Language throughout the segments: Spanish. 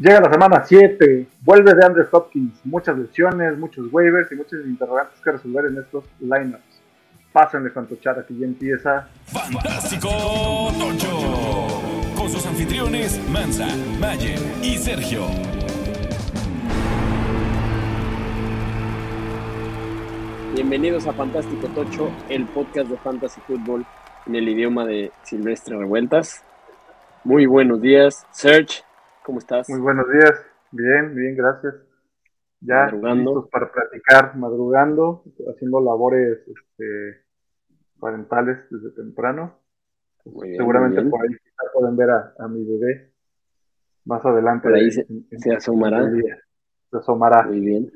Llega la semana 7, vuelve de Andrew Hopkins, muchas lesiones, muchos waivers y muchos interrogantes que resolver en estos lineups. Pásenle fantochar, aquí ya empieza. Fantástico Tocho, con sus anfitriones Mansa, Mayer y Sergio. Bienvenidos a Fantástico Tocho, el podcast de Fantasy Football en el idioma de Silvestre Revueltas. Muy buenos días, Serge, ¿cómo estás? Muy buenos días, bien, bien, gracias. Ya Madrugando. listos para platicar, madrugando, haciendo labores este, parentales desde temprano. Bien, Seguramente por ahí pueden ver a, a mi bebé más adelante. Por ahí se- en- en- se asomará. Se asomará. Muy bien.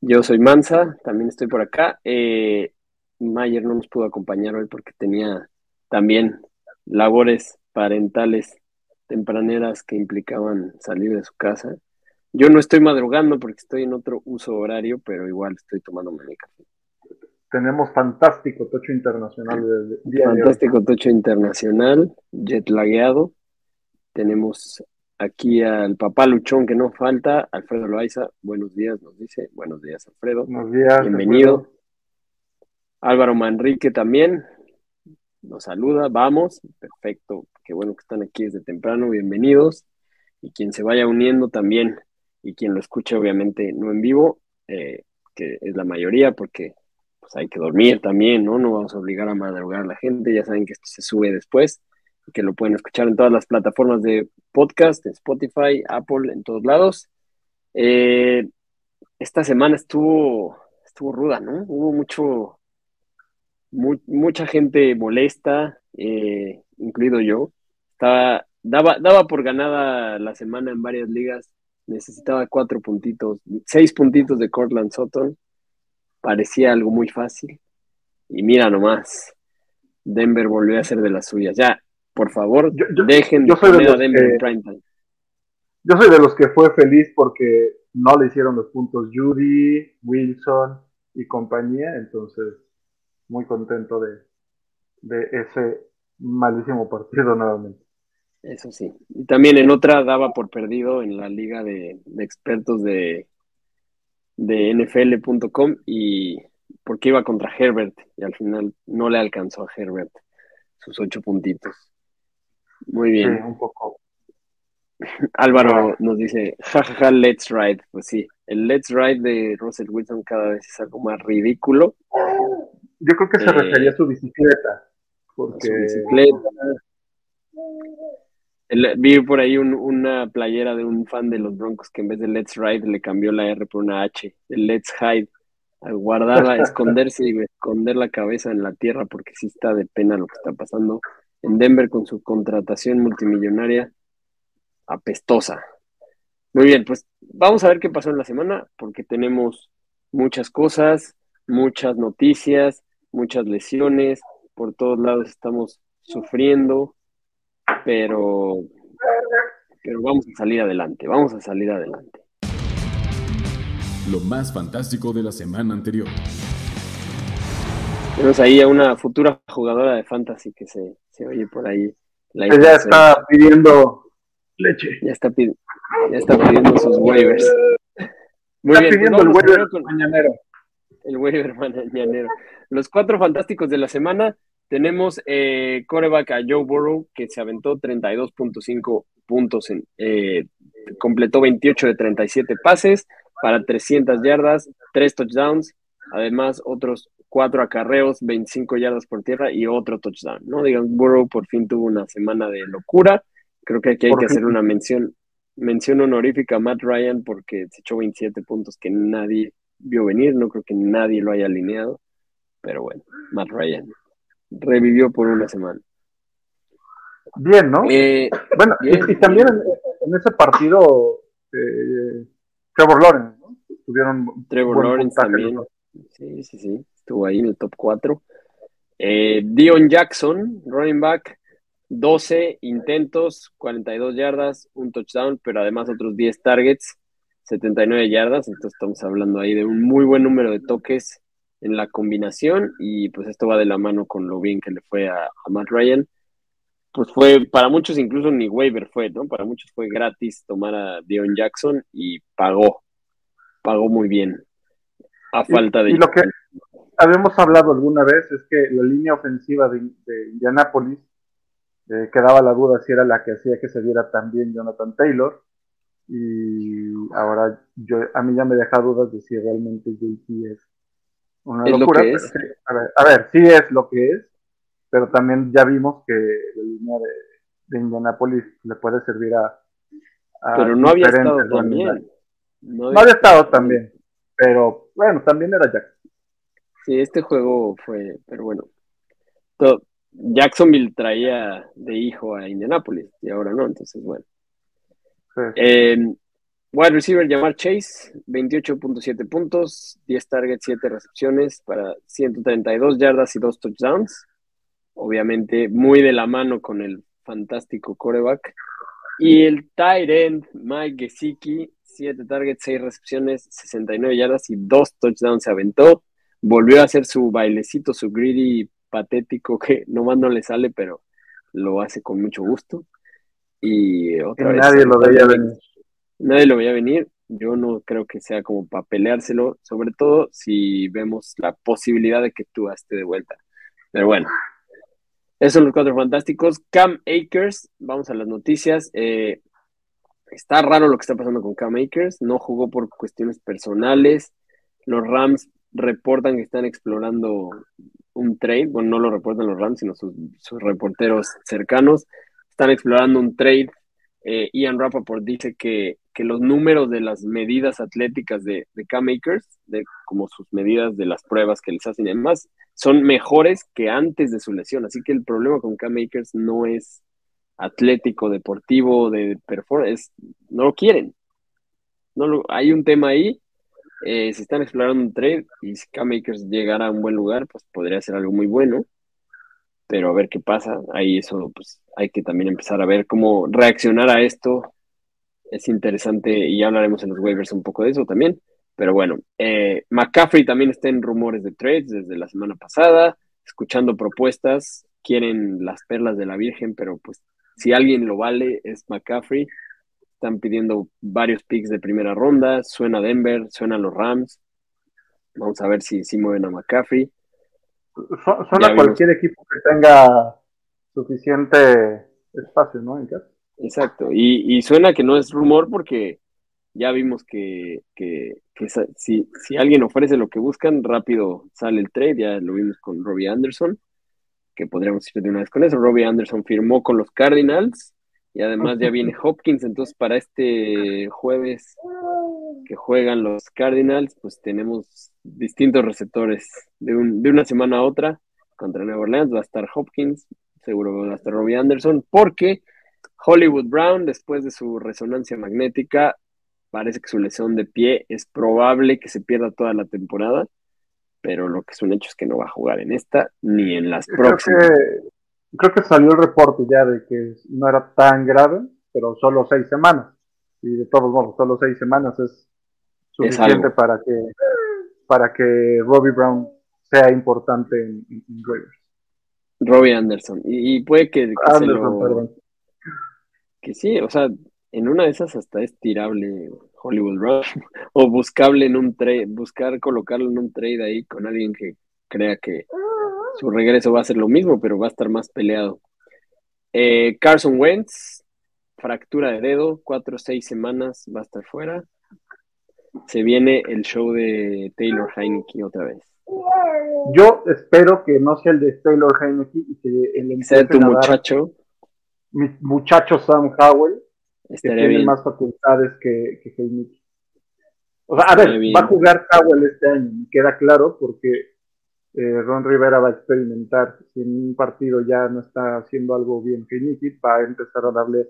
Yo soy Mansa, también estoy por acá. Eh, Mayer no nos pudo acompañar hoy porque tenía también labores parentales tempraneras que implicaban salir de su casa. Yo no estoy madrugando porque estoy en otro uso horario, pero igual estoy tomándome mi café. Tenemos fantástico tocho internacional de, de- día de. Fantástico Tocho Internacional, jet lagueado. Tenemos aquí al papá Luchón que no falta, Alfredo Loaiza. Buenos días, nos dice. Buenos días, Alfredo. Buenos días. Bienvenido. Alfredo. Álvaro Manrique también nos saluda. Vamos, perfecto. Qué bueno que están aquí desde temprano. Bienvenidos. Y quien se vaya uniendo también, y quien lo escuche, obviamente no en vivo, eh, que es la mayoría, porque pues hay que dormir también, ¿no? No vamos a obligar a madrugar a la gente. Ya saben que esto se sube después que lo pueden escuchar en todas las plataformas de podcast, en Spotify, Apple, en todos lados. Eh, esta semana estuvo, estuvo ruda, ¿no? Hubo mucho, mu- mucha gente molesta, eh, incluido yo. Estaba, daba, daba por ganada la semana en varias ligas. Necesitaba cuatro puntitos, seis puntitos de Cortland Sutton. Parecía algo muy fácil. Y mira nomás, Denver volvió a hacer de las suyas. Ya, por favor, Yo- yo- dejen yo de poner a Denver que- en primetime. Yo soy de los que fue feliz porque no le hicieron los puntos Judy, Wilson y compañía, entonces muy contento de, de ese malísimo partido nuevamente. Eso sí. Y también en otra daba por perdido en la liga de, de expertos de, de NFL.com y porque iba contra Herbert y al final no le alcanzó a Herbert sus ocho puntitos. Muy Sí, bien. un poco. Álvaro nos dice, jajaja, let's ride. Pues sí, el let's ride de Russell Wilson cada vez es algo más ridículo. Yo creo que se Eh, refería a su bicicleta, Su porque bicicleta. El- vi por ahí un- una playera de un fan de los Broncos que en vez de Let's Ride le cambió la R por una H, el Let's Hide, a guardarla, esconderse y esconder la cabeza en la tierra porque sí está de pena lo que está pasando. En Denver con su contratación multimillonaria apestosa. Muy bien, pues vamos a ver qué pasó en la semana porque tenemos muchas cosas, muchas noticias, muchas lesiones, por todos lados estamos sufriendo, pero, pero vamos a salir adelante, vamos a salir adelante. Lo más fantástico de la semana anterior. Tenemos ahí a una futura jugadora de fantasy que se, se oye por ahí. La ella hija está pidiendo leche. ya está, ya está pidiendo sus waivers. Muy Está bien, pues pidiendo el waiver con mañanero. el waiver mañanero. Los cuatro fantásticos de la semana tenemos eh, coreback a Joe Burrow que se aventó 32.5 puntos, en, eh, completó 28 de 37 pases para 300 yardas, 3 touchdowns, además otros cuatro acarreos, 25 yardas por tierra y otro touchdown, ¿no? Digamos, Burrow por fin tuvo una semana de locura. Creo que aquí hay Por que fin. hacer una mención, mención honorífica a Matt Ryan porque se echó 27 puntos que nadie vio venir, no creo que nadie lo haya alineado, pero bueno, Matt Ryan revivió por una semana. Bien, ¿no? Eh, bueno, y- bien, y, también en, en ese partido, eh, Trevor Lawrence, ¿no? Tuvieron Trevor Lawrence puntaje también, sí, sí, sí, estuvo ahí en el top 4. Eh, Dion Jackson, running back, 12 intentos, 42 yardas, un touchdown, pero además otros 10 targets, 79 yardas, entonces estamos hablando ahí de un muy buen número de toques en la combinación y pues esto va de la mano con lo bien que le fue a, a Matt Ryan. pues fue, para muchos incluso ni waiver fue, ¿no? Para muchos fue gratis tomar a Dion Jackson y pagó, pagó muy bien, a falta de... Y lo que habíamos hablado alguna vez es que la línea ofensiva de, de Indianapolis eh, quedaba la duda si era la que hacía que se viera también Jonathan Taylor y ahora yo a mí ya me deja dudas de si realmente JT es una locura. a, ver, a ver, sí es lo que es, pero también ya vimos que la línea de, de Indianapolis le puede servir a, pero no había estado también. No había, estado también, pero bueno, también era Jackson. Sí, este juego fue, pero bueno, todo, Jacksonville traía de hijo a Indianapolis y ahora no, entonces bueno. Eh, wide receiver llamar Chase, 28.7 puntos, 10 targets, 7 recepciones para 132 yardas y 2 touchdowns. Obviamente muy de la mano con el fantástico coreback. Y el tight end Mike Gesicki, 7 targets, 6 recepciones, 69 yardas y 2 touchdowns se aventó. Volvió a hacer su bailecito, su greedy patético que nomás no le sale, pero lo hace con mucho gusto. Y otra vez. Nadie lo veía venir. Nadie lo veía venir. Yo no creo que sea como para peleárselo, sobre todo si vemos la posibilidad de que tú esté de vuelta. Pero bueno, esos son los cuatro fantásticos. Cam Akers, vamos a las noticias. Eh, está raro lo que está pasando con Cam Akers. No jugó por cuestiones personales. Los Rams reportan que están explorando un trade, bueno, no lo reportan los Rams, sino sus, reporteros cercanos, están explorando un trade. Eh, Ian Rappaport dice que, que, los números de las medidas atléticas de, de K-Makers, de como sus medidas de las pruebas que les hacen y demás, son mejores que antes de su lesión. Así que el problema con K-Makers no es atlético, deportivo, de performance, no lo quieren. No lo, hay un tema ahí eh, se están explorando un trade y si K-Makers llegara a un buen lugar, pues podría ser algo muy bueno. Pero a ver qué pasa. Ahí eso, pues hay que también empezar a ver cómo reaccionar a esto. Es interesante y ya hablaremos en los waivers un poco de eso también. Pero bueno, eh, McCaffrey también está en rumores de trades desde la semana pasada, escuchando propuestas. Quieren las perlas de la Virgen, pero pues si alguien lo vale es McCaffrey. Están pidiendo varios picks de primera ronda. Suena Denver, suena los Rams. Vamos a ver si, si mueven a McCaffrey. Suena cualquier equipo que tenga suficiente espacio, ¿no? Exacto. Y, suena que no es rumor porque ya vimos que, que, si, si, alguien ofrece lo que buscan, rápido sale el trade. Ya lo vimos con Robbie Anderson, que podríamos ir de una vez con eso. Robbie Anderson firmó con los Cardinals y además ya viene Hopkins, entonces para este jueves que juegan los Cardinals, pues tenemos distintos receptores de, un, de una semana a otra. Contra Nueva Orleans va a estar Hopkins, seguro va a estar Robbie Anderson, porque Hollywood Brown, después de su resonancia magnética, parece que su lesión de pie es probable que se pierda toda la temporada, pero lo que es un hecho es que no va a jugar en esta ni en las próximas creo que salió el reporte ya de que no era tan grave, pero solo seis semanas. Y de todos modos, solo seis semanas es suficiente para que para que Robbie Brown sea importante en, en, Robbie Anderson. Y, puede que, que, que sí, o sea, en una de esas hasta es tirable Hollywood Brown o buscable en un trade, buscar colocarlo en un trade ahí con alguien que crea que su regreso va a ser lo mismo, pero va a estar más peleado. Eh, Carson Wentz, fractura de dedo, cuatro o seis semanas va a estar fuera. Se viene el show de Taylor Heineke otra vez. Yo espero que no sea el de Taylor Heineke y que el sea tu muchacho. Mi muchacho Sam Howell, que tiene más facultades que, que. O sea, a ver, va a jugar Howell este año, me queda claro, porque eh, Ron Rivera va a experimentar. Si en un partido ya no está haciendo algo bien que va a empezar a darle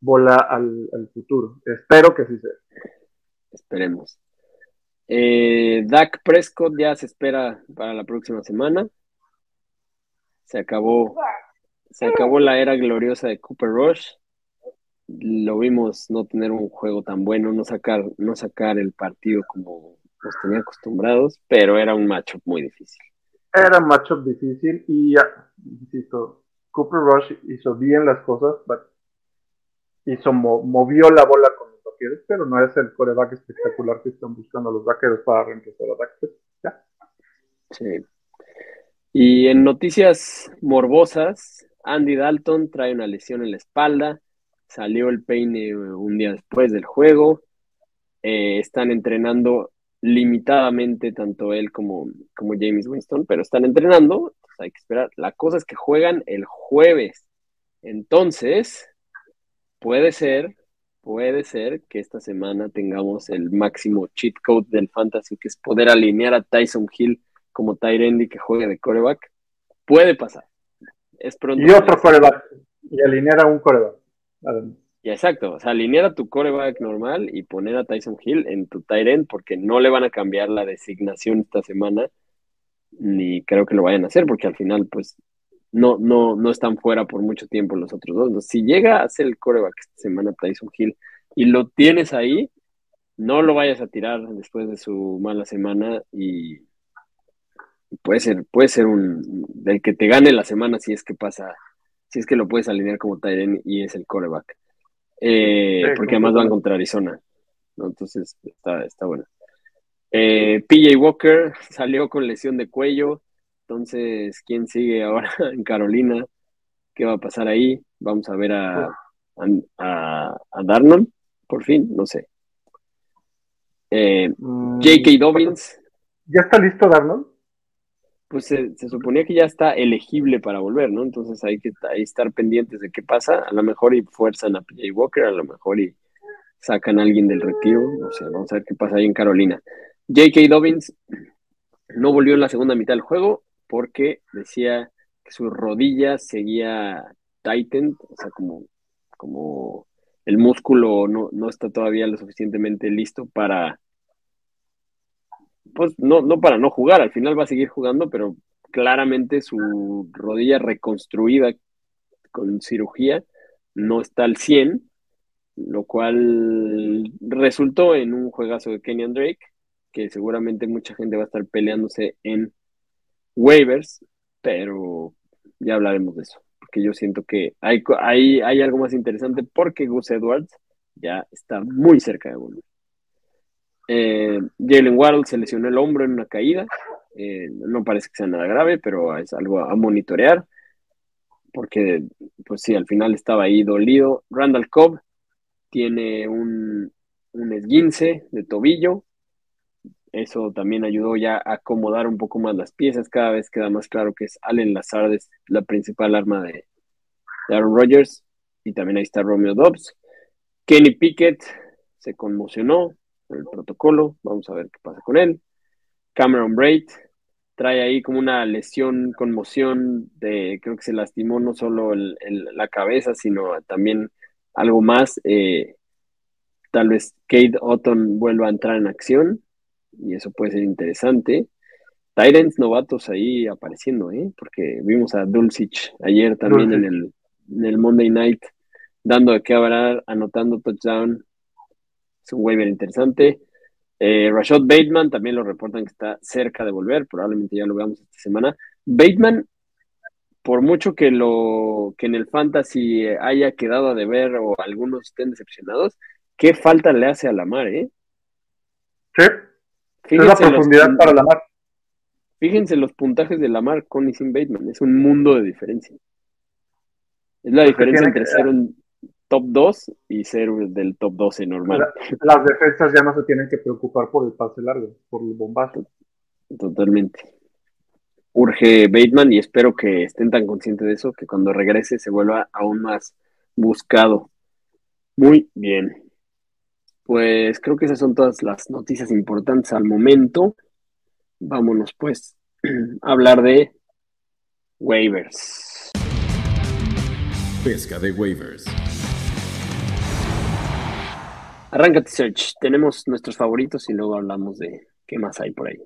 bola al, futuro. Espero que sí sea. Esperemos. Eh, Dak Prescott ya se espera para la próxima semana. Se acabó, se acabó la era gloriosa de Cooper Rush. Lo vimos no tener un juego tan bueno, no sacar, no sacar el partido como nos tenía acostumbrados, pero era un matchup muy difícil. Era un matchup difícil y, insisto, Cooper Rush hizo bien las cosas, hizo, movió la bola con los vaqueros, pero no es el coreback espectacular que están buscando los vaqueros para reemplazar a. Ya. Sí. Y en noticias morbosas, Andy Dalton trae una lesión en la espalda, salió el peine un día después del juego, eh, están entrenando limitadamente tanto él como, como James Winston, pero están entrenando, hay que esperar. La cosa es que juegan el jueves, entonces puede ser, puede ser que esta semana tengamos el máximo cheat code del fantasy, que es poder alinear a Tyson Hill como Tyrendi que juegue de coreback. Puede pasar. Es pronto. Y otro coreback. Y alinear a un coreback. Ya, exacto. O sea, alinear a tu coreback normal y poner a Tyson Hill en tu Tyrend porque no le van a cambiar la designación esta semana. Ni creo que lo vayan a hacer porque al final, pues, no, no, no están fuera por mucho tiempo los otros dos. Entonces, si llega a ser el coreback esta semana Tyson Hill y lo tienes ahí, no lo vayas a tirar después de su mala semana y puede ser, puede ser un del que te gane la semana si es que pasa, si es que lo puedes alinear como Tyren y es el coreback. Eh, porque además van contra Arizona. Entonces está, está bueno. Eh, PJ Walker salió con lesión de cuello. Entonces, ¿quién sigue ahora en Carolina? ¿Qué va a pasar ahí? Vamos a ver a, a, a Darnold, por fin, no sé. Eh, mm, J.K. Dobbins. ¿Ya está listo Darnold? Pues se, suponía que ya está elegible para volver, ¿no? Entonces hay que estar pendientes de qué pasa. A lo mejor y fuerzan a PJ Walker, a lo mejor y sacan a alguien del retiro. No sé, vamos a ver qué pasa ahí en Carolina. J.K. Dobbins no volvió en la segunda mitad del juego porque decía que su rodilla seguía tightened, o sea, como, como el músculo no, no está todavía lo suficientemente listo para pues no, no para no jugar, al final va a seguir jugando, pero claramente su rodilla reconstruida con cirugía no está al 100, lo cual resultó en un juegazo de Kenyan Drake, que seguramente mucha gente va a estar peleándose en waivers, pero ya hablaremos de eso, porque yo siento que hay, hay, hay algo más interesante porque Gus Edwards ya está muy cerca de volver. Eh, Jalen Waddle se lesionó el hombro en una caída. Eh, no parece que sea nada grave, pero es algo a monitorear. Porque, pues sí, al final estaba ahí dolido. Randall Cobb tiene un, esguince de tobillo. Eso también ayudó ya a acomodar un poco más las piezas. Cada vez queda más claro que es Allen Lazard, la principal arma de, de Aaron Rodgers. Y también ahí está Romeo Dobbs. Kenny Pickett se conmocionó, el protocolo. Vamos a ver qué pasa con él. Cameron Braid trae ahí como una lesión, conmoción de, creo que se lastimó no solo la cabeza, sino también algo más. Eh, tal vez Kate Otton vuelva a entrar en acción y eso puede ser interesante. Tyrants novatos ahí apareciendo, ¿eh? porque vimos a Dulcich ayer también en el, en el Monday Night dando de qué hablar, anotando touchdown es un waiver interesante. Eh, Rashad Bateman también lo reportan que está cerca de volver, probablemente ya lo veamos esta semana. Bateman, por mucho que lo que en el fantasy haya quedado a deber o algunos estén decepcionados, ¿qué falta le hace a la mar, eh? Sí. Fíjense la profundidad para la mar. Fíjense los puntajes de la mar con y sin Bateman, es un mundo de diferencia. Es la diferencia entre ser un top 2 y ser del top 12 normal. Las defensas ya no se tienen que preocupar por el pase largo, por el bombazo. Totalmente. Urge Bateman y espero que estén tan conscientes de eso que cuando regrese se vuelva aún más buscado. Muy bien. Pues creo que esas son todas las noticias importantes al momento. Vámonos pues a hablar de waivers. Pesca de waivers. Arráncate, Search. Tenemos nuestros favoritos y luego hablamos de qué más hay por ahí.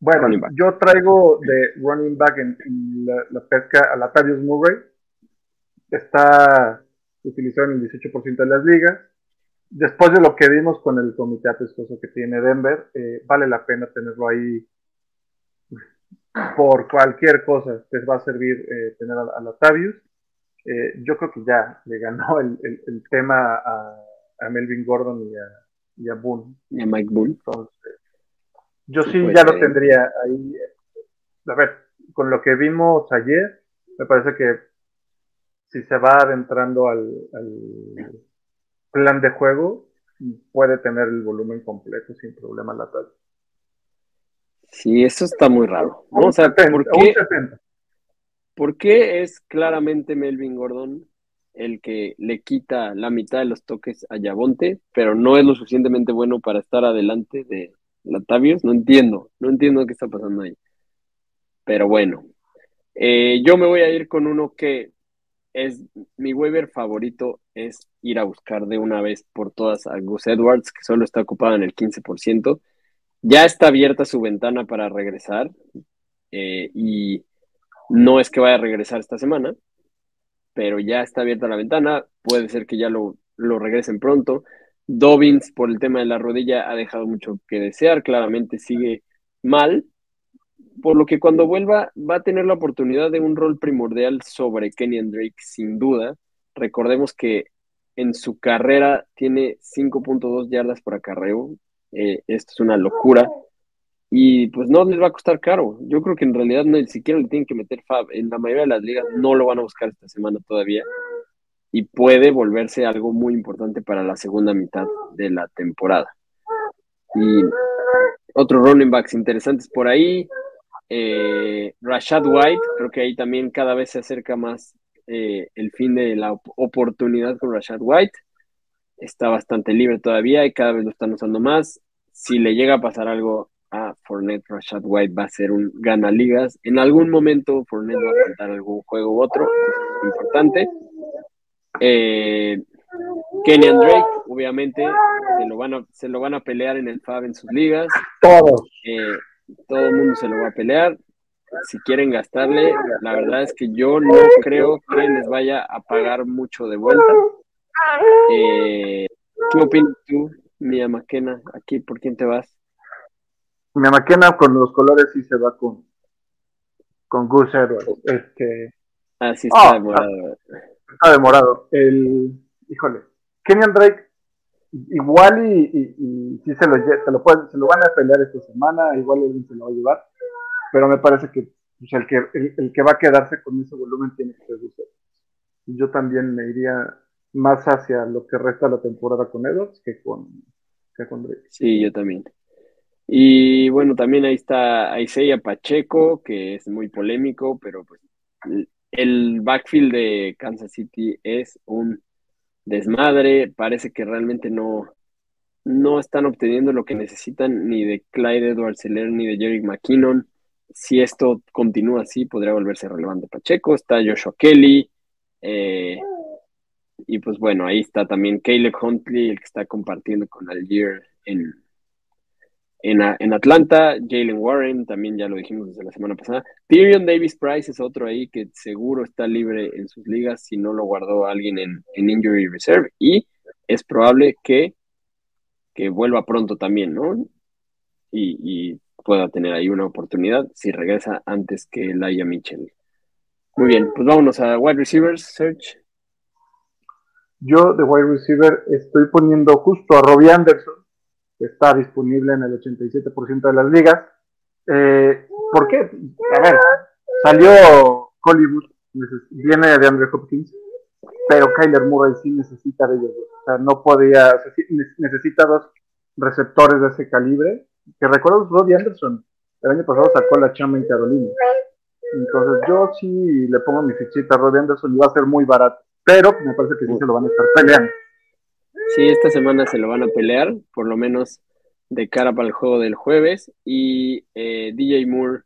Bueno, yo traigo de running back en, la, pesca a la Tarius Murray. Está utilizado en el 18% de las ligas. Después de lo que vimos con el comité apestoso que tiene Denver, eh, vale la pena tenerlo ahí por cualquier cosa te va a servir eh, tener a, a Latavius. Eh, yo creo que ya le ganó el, el, el tema a, a, Melvin Gordon y a, y a Boone. Y a Mike Boone. Entonces, yo sí, sí ya lo tendría ahí. A ver, con lo que vimos ayer, me parece que si se va adentrando al, al plan de juego, puede tener el volumen completo sin problema la tarde. Sí, eso está muy raro. Vamos a ver, ¿por qué, ¿por qué es claramente Melvin Gordon el que le quita la mitad de los toques a Yabonte, pero no es lo suficientemente bueno para estar adelante de Latavius? No entiendo, no entiendo qué está pasando ahí. Pero bueno, eh, yo me voy a ir con uno que es mi waiver favorito, es ir a buscar de una vez por todas a Gus Edwards, que solo está ocupado en el 15%. Ya está abierta su ventana para regresar eh, y no es que vaya a regresar esta semana, pero ya está abierta la ventana. Puede ser que ya lo, lo regresen pronto. Dobbins, por el tema de la rodilla, ha dejado mucho que desear. Claramente sigue mal, por lo que cuando vuelva va a tener la oportunidad de un rol primordial sobre Kenyan Drake, sin duda. Recordemos que en su carrera tiene 5.2 yardas por acarreo. Eh, esto es una locura. Y pues no les va a costar caro. Yo creo que en realidad ni siquiera le tienen que meter Fab. En la mayoría de las ligas no lo van a buscar esta semana todavía. Y puede volverse algo muy importante para la segunda mitad de la temporada. Y otros running backs interesantes por ahí. Eh, Rashad White, creo que ahí también cada vez se acerca más eh, el fin de la oportunidad con Rashad White. Está bastante libre todavía y cada vez lo están usando más. Si le llega a pasar algo a Fournette, Rashad White va a ser un gana ligas. En algún momento Fournette va a faltar algún juego u otro, es importante. Eh, Kenny Drake, obviamente, se lo, van a, se lo van a pelear en el FAB en sus ligas. Todos. Eh, todo el mundo se lo va a pelear. Si quieren gastarle, la verdad es que yo no creo que les vaya a pagar mucho de vuelta. Eh, ¿Qué opinas tú, Mia Maquena? Aquí, ¿por quién te vas? Mia Maquena con los colores sí se va con, con Gus Edwards. Este... Ah, sí está oh, demorado. Está demorado. El, híjole, Kenyan Drake igual y, y, si se lo, se lo, pueden, se lo van a pelear esta semana, igual alguien se lo va a llevar, pero me parece que pues, el, que el, que va a quedarse con ese volumen tiene que ser usted. Yo también me iría más hacia lo que resta la temporada con Edwards que con, que con Drake. Sí, yo también. Y bueno, también ahí está Isaiah Pacheco, que es muy polémico, pero pues el backfield de Kansas City es un desmadre, parece que realmente no, no están obteniendo lo que necesitan ni de Clyde Edwards Seller ni de Jerry McKinnon. Si esto continúa así, podría volverse relevante Pacheco. Está Joshua Kelly. Eh, y pues bueno, ahí está también Caleb Huntley, el que está compartiendo con Algier en, en, Atlanta, Jalen Warren, también ya lo dijimos desde la semana pasada. Tyrion Davis Price es otro ahí que seguro está libre en sus ligas si no lo guardó alguien en, Injury Reserve. Y es probable que, que vuelva pronto también, ¿no? Y, pueda tener ahí una oportunidad si regresa antes que Laia Mitchell. Muy bien, pues vámonos a wide receivers, search. Yo de wide receiver estoy poniendo justo a Robbie Anderson está disponible en el 87% de las ligas. Eh, ¿Por qué? A ver, salió Hollywood, viene de Andre Hopkins, pero Kyler Murray sí necesita de ellos. O sea, no podía, necesita dos receptores de ese calibre. Que recuerdo, Roddy Anderson, el año pasado sacó la chamba en Carolina. Entonces yo sí le pongo mi fichita a Roddy Anderson y va a ser muy barato. Pero me parece que sí se lo van a estar peleando. Sí, esta semana se lo van a pelear, por lo menos de cara para el juego del jueves. Y eh, DJ Moore,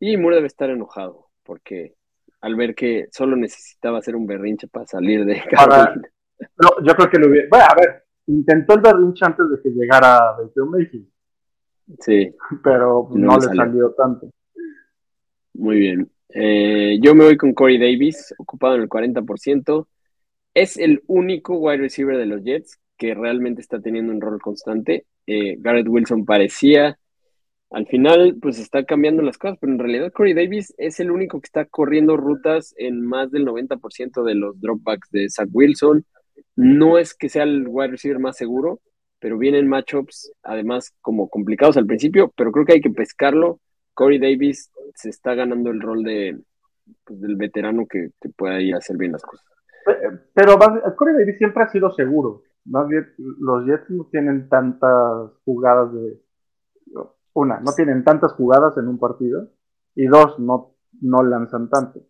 DJ Moore debe estar enojado, porque al ver que solo necesitaba hacer un berrinche para salir de Carolina. No, yo creo que lo hubiera. Bueno, a ver, intentó el berrinche antes de que llegara Baker Mayfield. Sí. Pero no, le salió. tanto. Muy bien. Eh, yo me voy con Corey Davis, ocupado en el 40% es el único wide receiver de los Jets que realmente está teniendo un rol constante. Eh, Garrett Wilson parecía al final, pues está cambiando las cosas, pero en realidad Corey Davis es el único que está corriendo rutas en más del 90% de los dropbacks de Zach Wilson. No es que sea el wide receiver más seguro, pero vienen matchups, además, como complicados al principio, pero creo que hay que pescarlo. Corey Davis se está ganando el rol de pues, del veterano que, que pueda ir a hacer bien las cosas. Pero Corey Davis siempre ha sido seguro. Más bien, los Jets no tienen tantas jugadas de una, no tienen tantas jugadas en un partido, y dos, no, no lanzan tanto.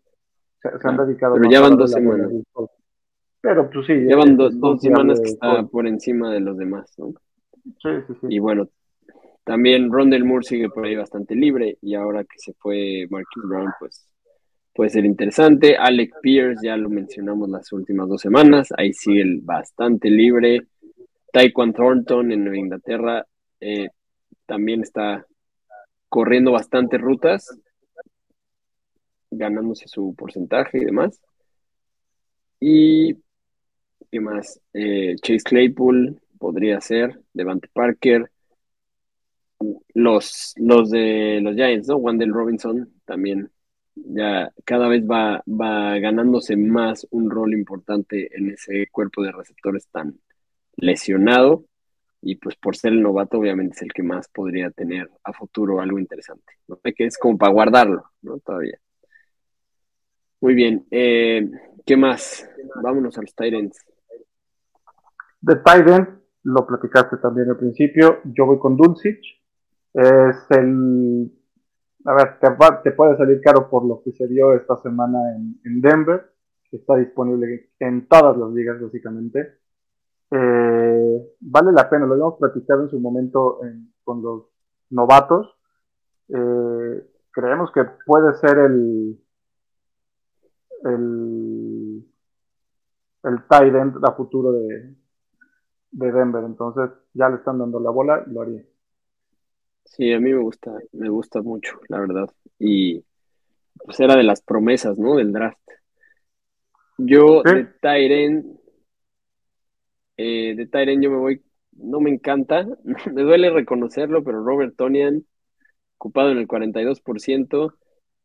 Se, han dedicado Pero llevan dos semanas. Pero pues sí. Llevan dos semanas que está por encima de los demás, ¿no? Sí, sí, sí. Y bueno, también Rondell Moore sigue por ahí bastante libre, y ahora que se fue Marquis Brown, pues puede ser interesante. Alec Pierce, ya lo mencionamos las últimas dos semanas, ahí sigue bastante libre. Taekwon Thornton en Nueva Inglaterra, eh, también está corriendo bastantes rutas, ganándose su porcentaje y demás. Y, ¿qué más? Eh, Chase Claypool podría ser, Devante Parker, los, los de los Giants, ¿no? Wendell Robinson también ya cada vez va, va ganándose más un rol importante en ese cuerpo de receptores tan lesionado y pues por ser el novato obviamente es el que más podría tener a futuro algo interesante, ¿no? es como para guardarlo, ¿no? Todavía. Muy bien, eh, ¿qué más? Vámonos a los Titans. De Titans, lo platicaste también al principio, yo voy con Dulcich, es el, a ver, te, puede salir caro por lo que se dio esta semana en, en Denver, está disponible en todas las ligas básicamente, eh, vale la pena, lo habíamos platicado en su momento con los novatos. Eh, creemos que puede ser el el, el tight end a futuro de, de Denver. Entonces ya le están dando la bola lo haría. Sí, a mí me gusta, me gusta mucho, la verdad. Y pues era de las promesas, ¿no? Del draft. Yo de Tyren eh, de Tyren yo me voy, no me encanta, me duele reconocerlo, pero Robert Tonian, ocupado en el 42%,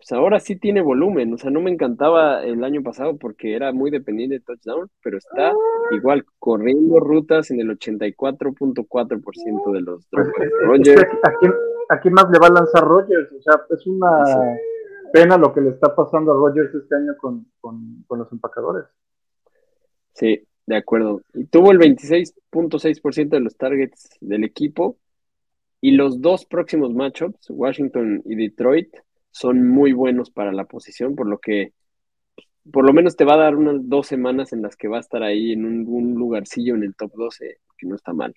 pues ahora sí tiene volumen, o sea, no me encantaba el año pasado porque era muy dependiente de touchdown, pero está igual corriendo rutas en el 84.4% de los pues, Rogers. ¿a, quién, más le va a lanzar Rogers? O sea, es una pena lo que le está pasando a Rogers este año con, con los empacadores. Sí, de acuerdo. Y tuvo el 26.6% de los targets del equipo. Y los dos próximos matchups, Washington y Detroit, son muy buenos para la posición, por lo que por lo menos te va a dar unas dos semanas en las que va a estar ahí en un, lugarcillo en el top 12, que no está mal.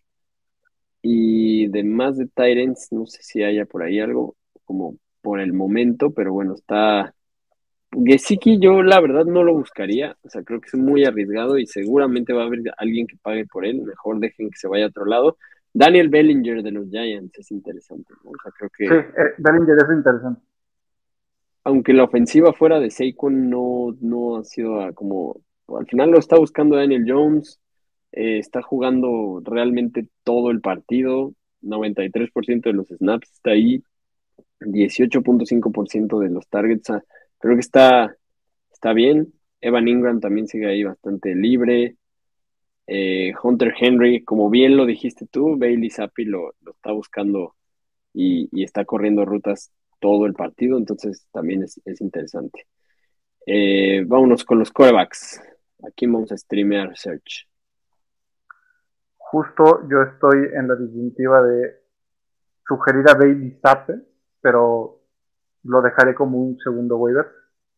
Y de más de Tyrants, no sé si haya por ahí algo como por el momento, pero bueno, está, Gesicki yo la verdad no lo buscaría, o sea, creo que es muy arriesgado y seguramente va a haber alguien que pague por él, mejor dejen que se vaya a otro lado. Daniel Bellinger de los Giants es interesante, o sea, creo que... Sí, eh, Bellinger es interesante. Aunque la ofensiva fuera de Saquon no, no ha sido como... Al final lo está buscando Daniel Jones, eh, está jugando realmente todo el partido, 93% de los snaps está ahí, 18.5% de los targets, creo que está, está bien. Evan Ingram también sigue ahí bastante libre. Eh, Hunter Henry, como bien lo dijiste tú, Bailey Zappi lo, está buscando y, está corriendo rutas todo el partido, entonces también es, interesante. Eh, vámonos con los corebacks. Aquí vamos a streamear Search. Justo yo estoy en la disyuntiva de sugerir a Bailey Zappi, pero lo dejaré como un segundo waiver.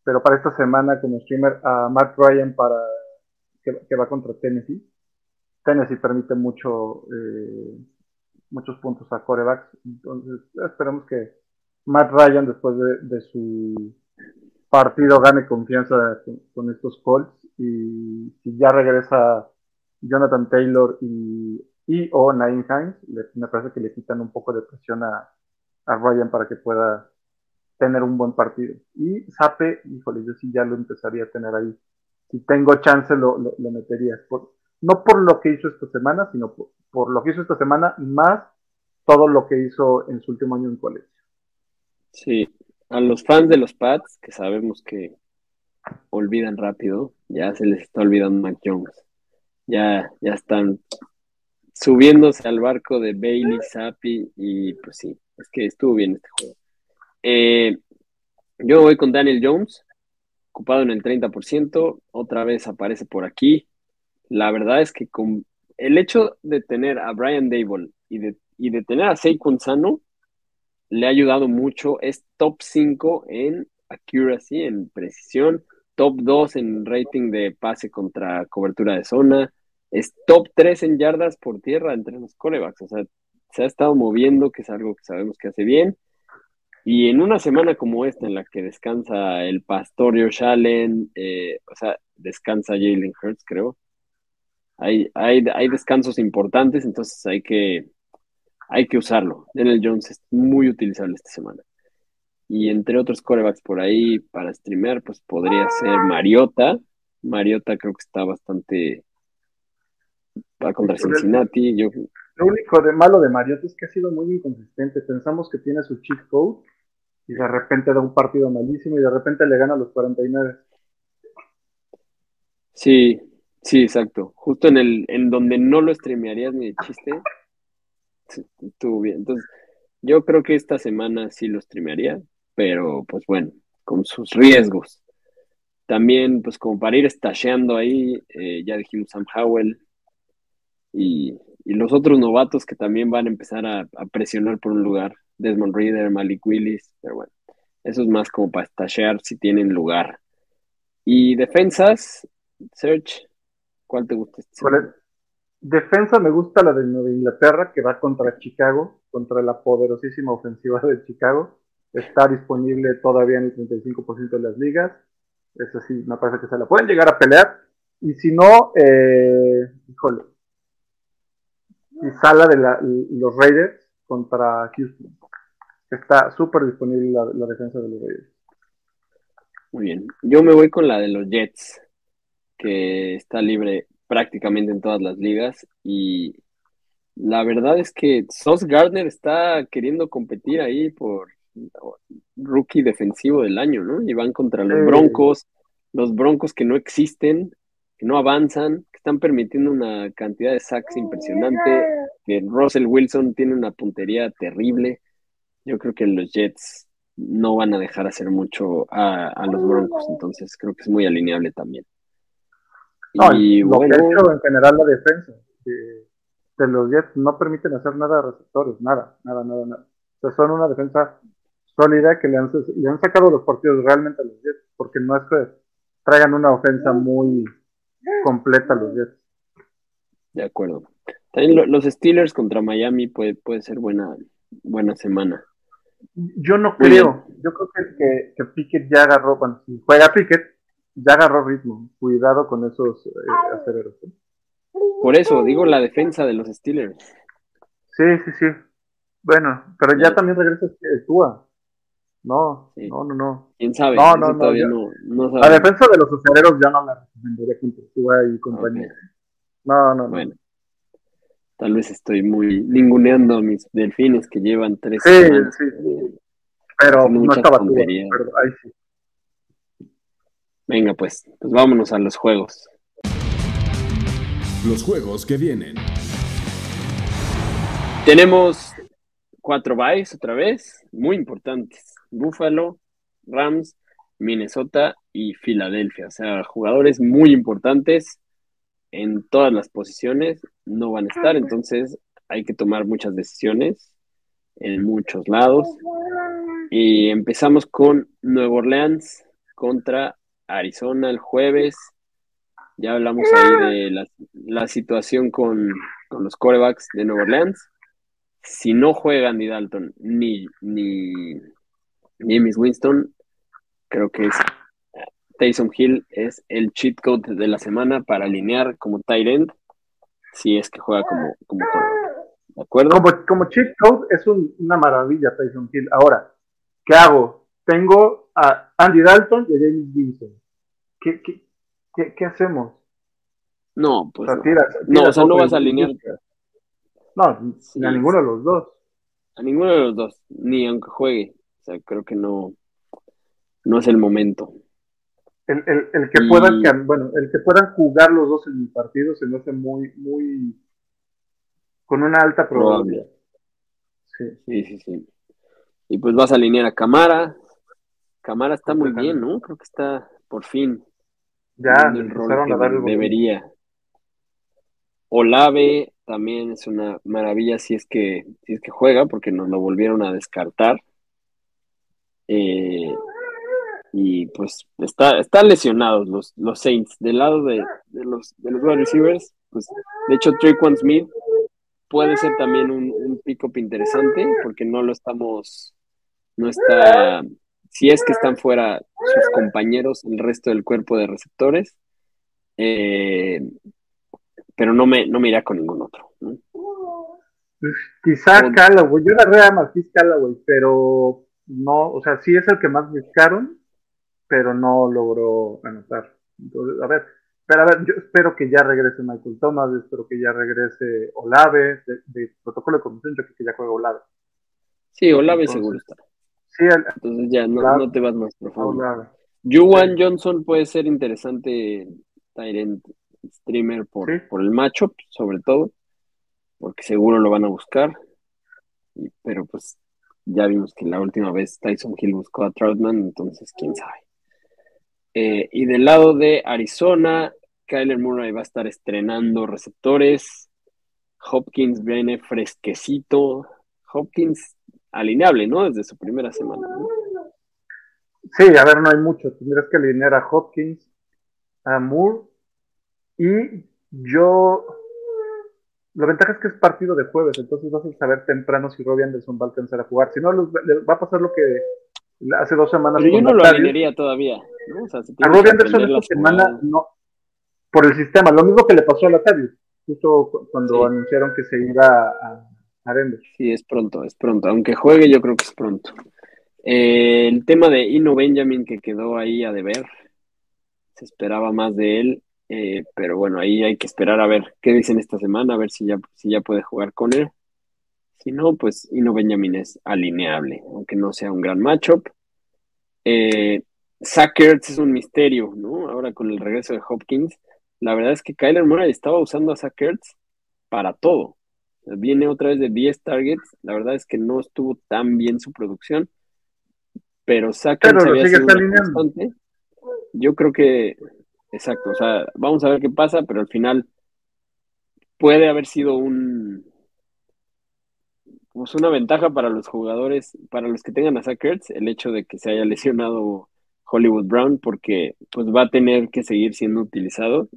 Pero para esta semana como streamer a Matt Ryan para que, va contra Tennessee. Tennessee permite mucho eh, muchos puntos a corebacks. Entonces esperemos que Matt Ryan después de, su partido gane confianza con, estos Colts y si ya regresa Jonathan Taylor y, y o Hines, me parece que le quitan un poco de presión a, Ryan para que pueda tener un buen partido. Y Sape, híjole, yo sí ya lo empezaría a tener ahí. Si tengo chance, lo, lo, metería. no por lo que hizo esta semana, sino por, lo que hizo esta semana, más todo lo que hizo en su último año en colegio. Sí, a los fans de los Pats, que sabemos que olvidan rápido, ya se les está olvidando Mac Jones. Ya, ya están subiéndose al barco de Bailey, Zappi, y pues sí, es que estuvo bien este juego. Eh, yo voy con Daniel Jones, ocupado en el 30%, otra vez aparece por aquí. La verdad es que con el hecho de tener a Brian Dable y de, y de tener a Saquon Sano, le ha ayudado mucho. Es top 5 en accuracy, en precisión, top 2 en rating de pase contra cobertura de zona, es top 3 en yardas por tierra entre los corebacks. O sea, se ha estado moviendo, que es algo que sabemos que hace bien. Y en una semana como esta, en la que descansa el Pastorio Allen, eh, o sea, descansa Jalen Hurts, creo, hay, hay, hay, descansos importantes, entonces hay que, hay que usarlo. Daniel Jones es muy utilizable esta semana. Y entre otros corebacks por ahí para streamear, pues podría ser Mariota. Mariota creo que está bastante va contra Cincinnati. Yo... Lo único de malo de Mariota es que ha sido muy inconsistente. Pensamos que tiene su cheat code y de repente da un partido malísimo y de repente le gana a los 49. Sí, sí, exacto. Justo en el en donde no lo streamearías ni de chiste, estuvo bien. Entonces, yo creo que esta semana sí lo streamearía, pero pues bueno, con sus riesgos. También, pues como para ir estalleando ahí, eh, ya dijimos Sam Howell, y, los otros novatos que también van a empezar a, presionar por un lugar. Desmond Reader, Malik Willis, pero bueno, eso es más como para estallar si tienen lugar. Y defensas, Search, ¿cuál te gusta? Este defensa me gusta la de Nueva Inglaterra, que va contra Chicago, contra la poderosísima ofensiva de Chicago. Está disponible todavía en el 35% de las ligas. Eso sí, me parece que se la pueden llegar a pelear. Y si no, eh, híjole, y sala de los Raiders contra Houston. Está súper disponible la, defensa de los Raiders. Muy bien. Yo me voy con la de los Jets, que está libre prácticamente en todas las ligas. Y la verdad es que Sos Gardner está queriendo competir ahí por rookie defensivo del año, ¿no? Y van contra los Broncos, los Broncos que no existen, que no avanzan, que están permitiendo una cantidad de sacks impresionante, que Russell Wilson tiene una puntería terrible. Yo creo que los Jets no van a dejar hacer mucho a, los Broncos, entonces creo que es muy alineable también. Y bueno, en general la defensa de, los Jets no permiten hacer nada a receptores, nada, nada, nada, nada. O sea, son una defensa sólida que le han, le han sacado los partidos realmente a los Jets, porque no es que traigan una ofensa muy completa los Jets. De acuerdo. También los Steelers contra Miami puede, puede ser buena, buena semana. Yo no creo. Yo creo que, que, Pickett ya agarró, si juega Pickett, ya agarró ritmo. Cuidado con esos eh, aceleros. ¿eh? Por eso, digo la defensa de los Steelers. Sí, sí, sí. Bueno, pero ya también regresa Tua. No, no, no, no. ¿Quién sabe? No, no, no, La defensa de los aceleros ya no la recomendaría con Tua y compañía. No, no, bueno. Tal vez estoy muy ninguneando a mis delfines que llevan tres sí, Sí, sí. Pero no estaba pero ahí sí. Venga, pues, pues vámonos a los juegos. Los juegos que vienen. Tenemos cuatro byes otra vez, muy importantes. Buffalo, Rams, Minnesota y Filadelfia. O sea, jugadores muy importantes en todas las posiciones no van a estar, entonces hay que tomar muchas decisiones en muchos lados. Y empezamos con Nueva Orleans contra Arizona el jueves. Ya hablamos ahí de la, situación con, con, los corebacks de Nueva Orleans. Si no juega ni Dalton ni, ni, ni Miss Winston, creo que es Taysom Hill es el cheat code de la semana para alinear como tight end si es que juega como, como ¿De acuerdo? Como, como cheat code es una maravilla Taysom Hill. Ahora, ¿qué hago? Tengo a Andy Dalton y a James Winston. ¿Qué, qué, qué, hacemos? No, pues no. no, o sea, no vas a alinear. No, ni a ninguno de los dos. A ninguno de los dos, ni aunque juegue. O sea, creo que no, no es el momento. El, que puedan, bueno, el que puedan jugar los dos en el partido se me hace muy, muy con una alta probabilidad. Sí. sí, sí, sí. Y pues vas a alinear a Camara. Camara está muy bien, ¿no? Creo que está por fin. Ya, el rol que debería. Olave también es una maravilla si es que, si es que juega, porque nos lo volvieron a descartar. Eh, y pues está, están lesionados los, los Saints. Del lado de, los, de los wide receivers, pues de hecho Traquan Smith puede ser también un, un pick-up interesante, porque no lo estamos, no está, si es que están fuera sus compañeros, el resto del cuerpo de receptores, eh, pero no me, no me irá con ningún otro. Pues, quizá Callaway, yo la rea más Callaway, pero no, o sea, sí es el que más buscaron, pero no logró anotar. Entonces, a ver, pero a ver, yo espero que ya regrese Michael Thomas, espero que ya regrese Olave, de, protocolo de comisión, yo creo que ya juega Olave. Sí, Olave seguro está. Sí, Entonces ya no, te vas más profundo. Juwan Johnson puede ser interesante Tyrant streamer por, por el matchup, sobre todo, porque seguro lo van a buscar. pero pues ya vimos que la última vez Tyson Hill buscó a Troutman, entonces quién sabe. Eh, y del lado de Arizona, Kyler Murray va a estar estrenando receptores. Hopkins viene fresquecito. Hopkins alineable, ¿no? Desde su primera semana. Sí, a ver, no hay mucho. Tendrías que alinear a Hopkins, a Moore y yo. La ventaja es que es partido de jueves, entonces vas a saber temprano si Robbie Anderson va a alcanzar a jugar. Si no, va a pasar lo que hace dos semanas. Pero yo no lo alinearía todavía. a Robbie Anderson esta semana no. Por el sistema, lo mismo que le pasó a Latavius, justo cuando anunciaron que se iba a, Sí, es pronto, es pronto. Aunque juegue, yo creo que es pronto. Eh, el tema de Ino Benjamin que quedó ahí a deber, se esperaba más de él. Eh, pero bueno, ahí hay que esperar a ver qué dicen esta semana, a ver si ya, si ya puede jugar con él. Si no, pues Ino Benjamin es alineable, aunque no sea un gran matchup. Eh, es un misterio, ¿no? Ahora con el regreso de Hopkins, la verdad es que Kyler Murray estaba usando a Sackers para todo. Viene otra vez de 10 targets, la verdad es que no estuvo tan bien su producción, pero sido constante. Yo creo que Exacto, o sea, vamos a ver qué pasa, pero al final puede haber sido un pues una ventaja para los jugadores, para los que tengan a Sackers, el hecho de que se haya lesionado Hollywood Brown, porque pues va a tener que seguir siendo utilizado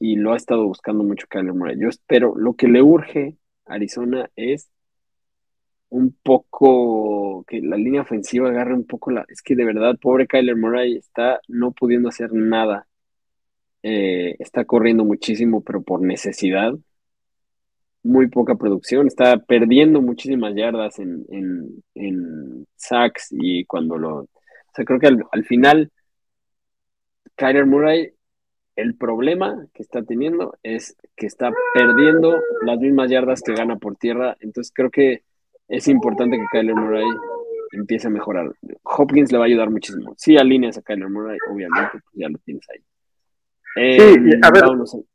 y lo ha estado buscando mucho Kyler Murray. Yo espero, lo que le urge a Arizona es un poco que la línea ofensiva agarre un poco la. Es que de verdad, pobre Kyler Murray está no pudiendo hacer nada eh, está corriendo muchísimo, pero por necesidad. Muy poca producción, está perdiendo muchísimas yardas en, en, sacks y cuando lo... O sea, creo que al, final, Kyler Murray, el problema que está teniendo es que está perdiendo las mismas yardas que gana por tierra, entonces creo que es importante que Kyler Murray empiece a mejorar. Hopkins le va a ayudar muchísimo. Si alineas a Kyler Murray, obviamente, pues ya lo tienes ahí. Eh, sí, a ver,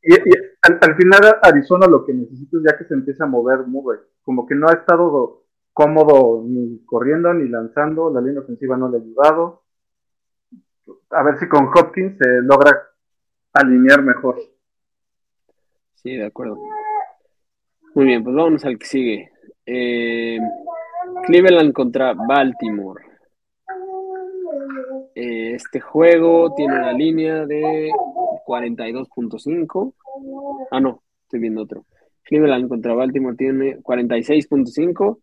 y, al, final Arizona lo que necesita es ya que se empiece a mover Murray. Como que no ha estado cómodo ni corriendo ni lanzando, la línea ofensiva no le ha ayudado. A ver si con Hopkins se logra alinear mejor. Sí, de acuerdo. Muy bien, pues vámonos al que sigue. Eh, Cleveland contra Baltimore. Eh, este juego tiene una línea de 42.5. Ah, no, estoy viendo otro. Cleveland contra Baltimore tiene 46.5.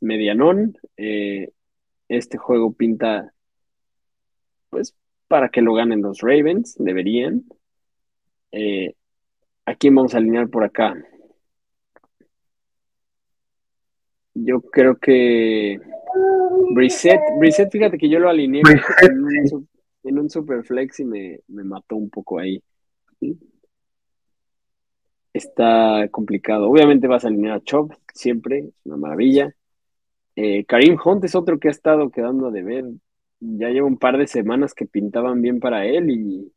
Medianón. Eh, este juego pinta, pues, para que lo ganen los Ravens. Deberían. Eh, ¿A quién vamos a alinear por acá? Yo creo que Brissett, Brissett, fíjate que yo lo alineé en un, Superflex y me, mató un poco ahí. Está complicado. Obviamente vas a alinear a Chop, siempre, es una maravilla. Eh, Karim Hunt es otro que ha estado quedando de ver. Ya lleva un par de semanas que pintaban bien para él y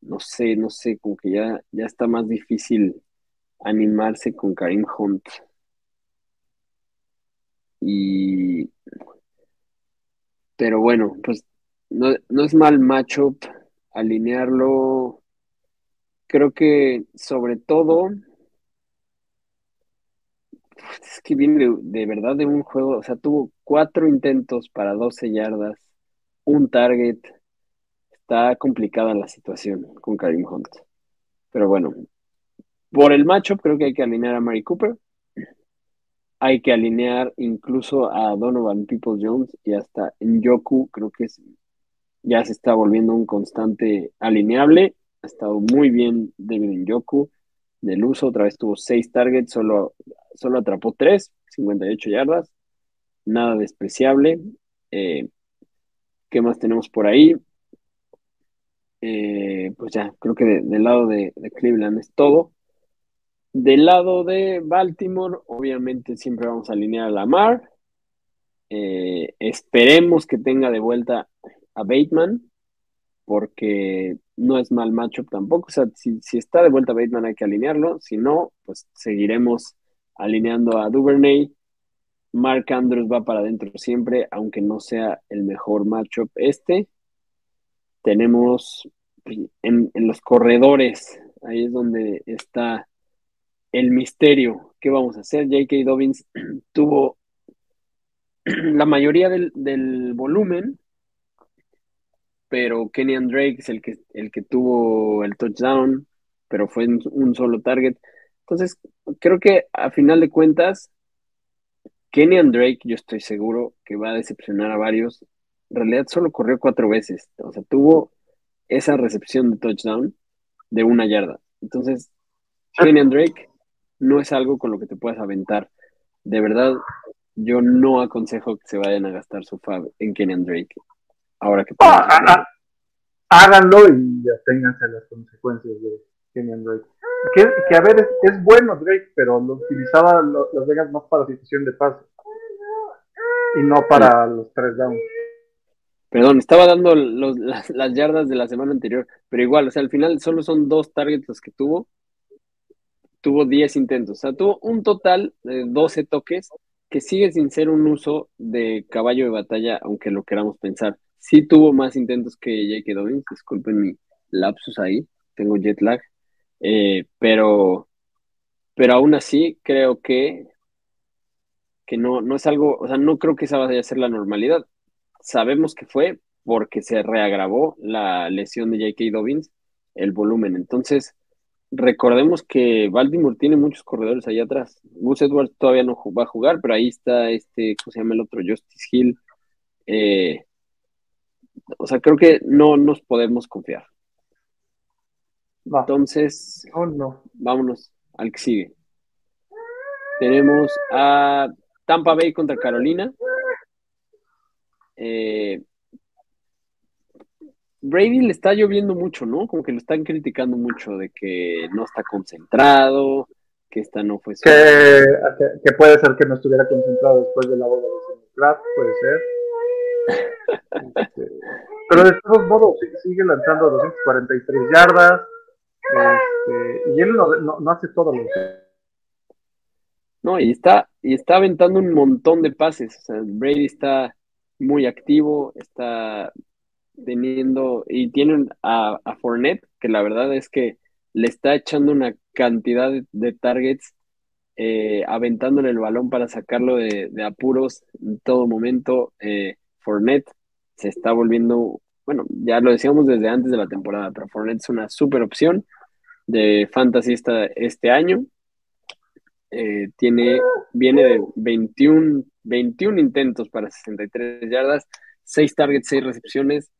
no sé, no sé, como que ya, ya está más difícil animarse con Karim Hunt. Y pero bueno, pues no, no es mal matchup alinearlo. Creo que sobre todo es que viene de, verdad de un juego, o sea, tuvo cuatro intentos para 12 yardas, un target. Está complicada la situación con Karim Hunt. Pero bueno, por el matchup creo que hay que alinear a Mari Cooper. Hay que alinear incluso a Donovan People Jones y hasta en Yoku, creo que es, ya se está volviendo un constante alineable. Ha estado muy bien David Njoku del uso, otra vez tuvo seis targets, solo, solo atrapó tres, 58 yardas, nada despreciable. Eh, ¿Qué más tenemos por ahí? Eh, pues ya, creo que del lado de, Cleveland es todo. Del lado de Baltimore, obviamente siempre vamos a alinear a Lamar. Eh, esperemos que tenga de vuelta a Bateman, porque no es mal matchup tampoco. O sea, si, está de vuelta Bateman hay que alinearlo. Si no, pues seguiremos alineando a Duvernay. Mark Andrews va para adentro siempre, aunque no sea el mejor matchup este. Tenemos en, los corredores, ahí es donde está el misterio. ¿Qué vamos a hacer? J.K. Dobbins tuvo la mayoría del, volumen, pero Kenyan Drake es el que, el que tuvo el touchdown, pero fue un solo target. Entonces, creo que a final de cuentas, Kenyan Drake, yo estoy seguro que va a decepcionar a varios. En realidad solo corrió cuatro veces, o sea, tuvo esa recepción de touchdown de una yarda. Entonces, Kenyan Drake no es algo con lo que te puedas aventar. De verdad, yo no aconsejo que se vayan a gastar su fab en Kenyan Drake. Ahora que ah, háganlo y ya ténganse las consecuencias de Kenyan Drake. Que, a ver, es, bueno Drake, pero lo utilizaba Las Vegas más para situación de pase y no para los tres downs. Perdón, estaba dando las, yardas de la semana anterior, pero igual, o sea, al final solo son dos targets los que tuvo. Tuvo 10 intentos, o sea, tuvo un total de 12 toques, que sigue sin ser un uso de caballo de batalla, aunque lo queramos pensar. Sí tuvo más intentos que J.K. Dobbins, disculpen mi lapsus ahí, tengo jet lag, eh, pero, pero aún así creo que, que no, no es algo, o sea, no creo que esa vaya a ser la normalidad. Sabemos que fue porque se reagravó la lesión de J.K. Dobbins, el volumen. Entonces, recordemos que Baltimore tiene muchos corredores allá atrás. Gus Edwards todavía no va a jugar, pero ahí está este, ¿cómo se llama el otro? Justice Hill. Eh, o sea, creo que no nos podemos confiar. Entonces, no. vámonos al que sigue. Tenemos a Tampa Bay contra Carolina. Eh, Brady le está lloviendo mucho, ¿no? Como que lo están criticando mucho de que no está concentrado, que esta no fue que, que, puede ser que no estuviera concentrado después de la boda de draft, puede ser. Este, pero de todos modos sigue lanzando 243 yardas este, y él no, hace todo lo que no, y está, y está aventando un montón de pases. O sea, Brady está muy activo, está teniendo, y tienen a, a Fournette, que la verdad es que le está echando una cantidad de, targets, eh, aventándole el balón para sacarlo de, apuros en todo momento. Eh, Fournette se está volviendo, bueno, ya lo decíamos desde antes de la temporada, pero Fournette es una super opción de fantasy este año. Eh, tiene, viene de 21, 21 intentos para 63 yardas, 6 targets, 6 recepciones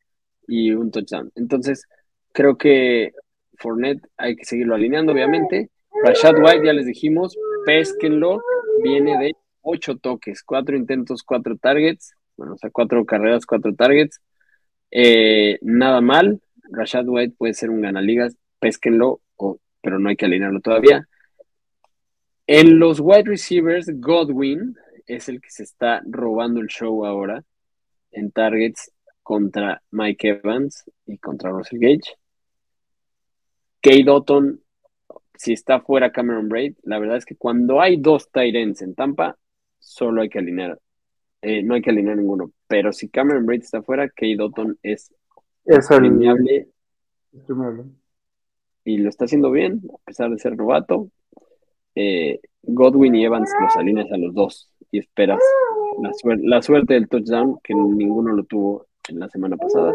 y un touchdown. Entonces, creo que Fournette hay que seguirlo alineando, obviamente. Rashad White, ya les dijimos, pesquenlo, viene de 8 toques, 4 intentos, 4 targets, bueno, o sea, 4 carreras, 4 targets. Eh, nada mal, Rashad White puede ser un ganaligas, pesquenlo, pero no hay que alinearlo todavía. En los wide receivers, Godwin es el que se está robando el show ahora en targets contra Mike Evans y contra Russell Gage. Kate Dotton, si está fuera Cameron Braid, la verdad es que cuando hay dos ends en Tampa, solo hay que alinear. Eh, no hay que alinear ninguno. Pero si Cameron Braid está fuera, Kate Dotton es, Es Streamable. y lo está haciendo bien, a pesar de ser novato. Eh, Godwin y Evans los alineas a los dos y esperas la, suer- la suerte del touchdown, que ninguno lo tuvo en la semana pasada.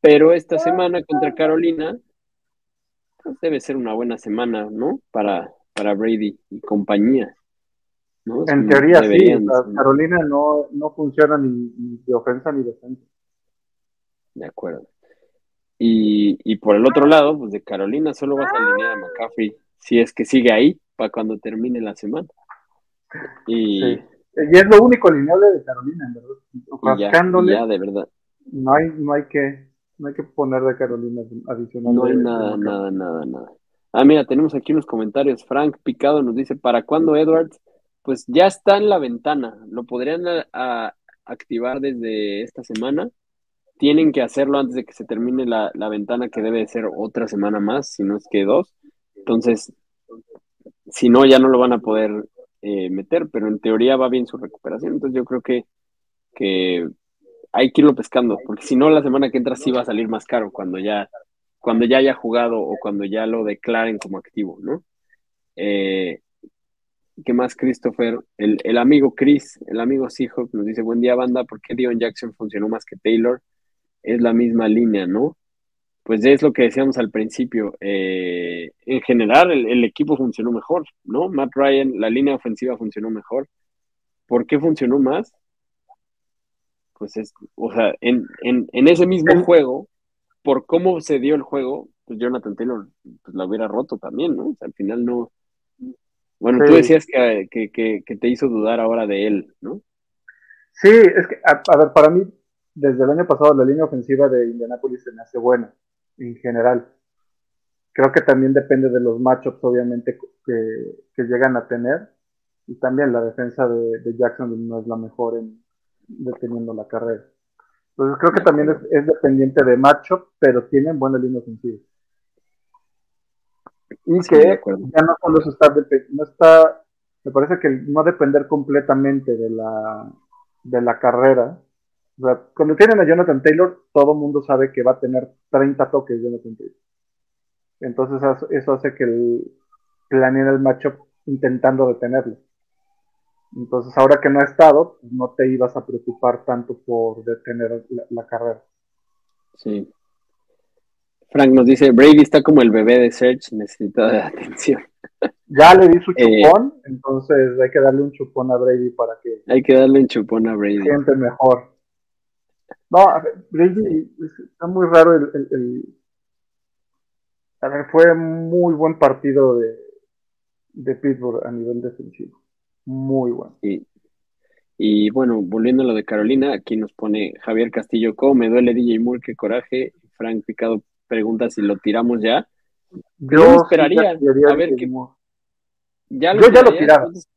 Pero esta semana contra Carolina, pues debe ser una buena semana, ¿no? Para, para Brady y compañía. ¿no? En teoría sí, Carolina no, no funciona ni, ni de ofensa ni defensa. De acuerdo. Y, y por el otro lado, pues de Carolina solo vas a alinear a McCaffrey si es que sigue ahí para cuando termine la semana. Y, Sí. Y es lo único lineable de Carolina, en verdad. ya, Rascándole, y ya, de verdad. no hay, no hay que, no hay que poner de Carolina adicional. No hay nada, nada, nada, nada. Ah, mira, tenemos aquí unos comentarios. Frank Picado nos dice, ¿para cuándo Edwards? Pues ya está en la ventana. Lo podrían a- a- activar desde esta semana. Tienen que hacerlo antes de que se termine la, la ventana, que debe de ser otra semana más, si no es que dos. Entonces, si no, ya no lo van a poder eh, meter, pero en teoría va bien su recuperación. Entonces yo creo que, que hay que irlo pescando, porque si no, la semana que entra sí va a salir más caro cuando ya, cuando ya haya jugado o cuando ya lo declaren como activo, ¿no? Eh, ¿Qué más, Christopher? El, el amigo Chris, el amigo Seahawk nos dice, buen día, banda, ¿por qué Dion Jackson funcionó más que Taylor? Es la misma línea, ¿no? Pues es lo que decíamos al principio. eh, en general, el, el equipo funcionó mejor, ¿no? Matt Ryan, la línea ofensiva funcionó mejor. ¿Por qué funcionó más? Pues es, o sea, en, en, en ese mismo juego, por cómo se dio el juego, pues Jonathan Taylor pues, la hubiera roto también, ¿no? O sea, al final no. Bueno, tú decías que, que, que, que te hizo dudar ahora de él, ¿no? Sí, es que, a, a ver, para mí, desde el año pasado, la línea ofensiva de Indianapolis se me hace buena, en general. Creo que también depende de los matchups, obviamente, que, que llegan a tener. Y también la defensa de, de Jackson no es la mejor en deteniendo la carrera. Entonces creo que también es, dependiente de matchup, pero tienen buena línea ofensiva. Y Sí, que ya no solo eso está, no está, me parece que no depender completamente de la, de la carrera. O sea, cuando tienen a Jonathan Taylor, todo el mundo sabe que va a tener 30 toques Jonathan Taylor. Entonces eso- hace que el, planeen el matchup intentando detenerlo. Entonces ahora que no ha estado, pues, no te ibas a preocupar tanto por detener la, la carrera. Sí. Frank nos dice, Brady está como el bebé de Serge, necesita de atención. Ya le di su Eh. chupón, entonces hay que darle un chupón a Brady para que Hay que darle un chupón a Brady. siente mejor. No, Brady es- está muy raro el, el- el- A ver, fue muy buen partido de, de Pittsburgh a nivel defensivo. Muy bueno. Y, y bueno, volviendo a lo de Carolina, aquí nos pone Javier Castillo, ¿cómo me duele DJ Moore? Qué coraje. Frank Picado pregunta si lo tiramos ya. Yo esperaría, a ver. Ya Yo ya lo tiraba. entonces,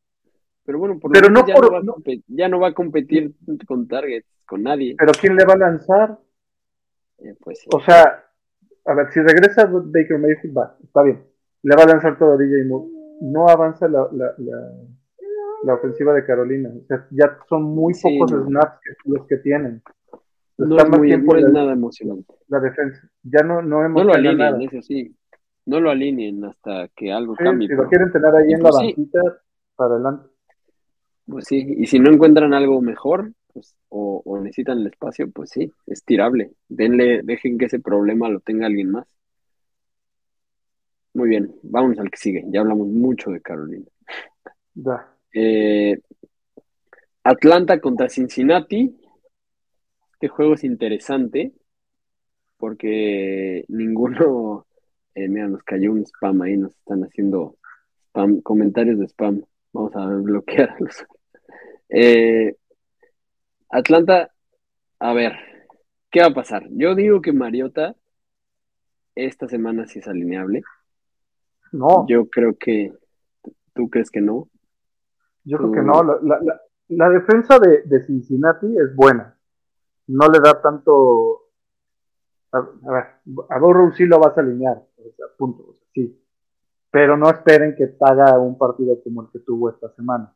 pero bueno, por Pero no ya, por- no va no- ya no va a competir con targets, con nadie. Pero ¿quién le va a lanzar? Eh, pues sí. O sea, a ver, si regresa Baker Mayfield, va, está bien. Le va a lanzar todo a DJ Moore. No avanza la, la, la, la ofensiva de Carolina. O sea, ya son muy Sí, pocos no. snaps que- los que tienen. no Está es, más muy, tiempo no es la, nada emocionante. la defensa. Ya no, no No lo alineen, nada. eso sí. No lo alineen hasta que algo Sí, cambie. si pero- lo quieren tener ahí en la pues sí. banquita, para adelante. Pues sí, y si no encuentran algo mejor, pues, o, o necesitan el espacio, pues sí, es tirable. Denle, dejen que ese problema lo tenga alguien más. Muy bien, vámonos al que sigue. Ya hablamos mucho de Carolina. Ya. Eh, Atlanta contra Cincinnati. Este juego es interesante porque ninguno, eh, mira, nos cayó un spam ahí, nos están haciendo spam, comentarios de spam. Vamos a bloquearlos. Eh, Atlanta, a ver, ¿qué va a pasar? Yo digo que Mariota esta semana sí es alineable. No, Yo creo que tú crees que no. Yo creo que no. La, la, la defensa de, de, Cincinnati es buena. No le da tanto. A, a ver, a Burrow sí lo vas a alinear. O sea, punto. O sea, sí. Pero no esperen que haga un partido como el que tuvo esta semana.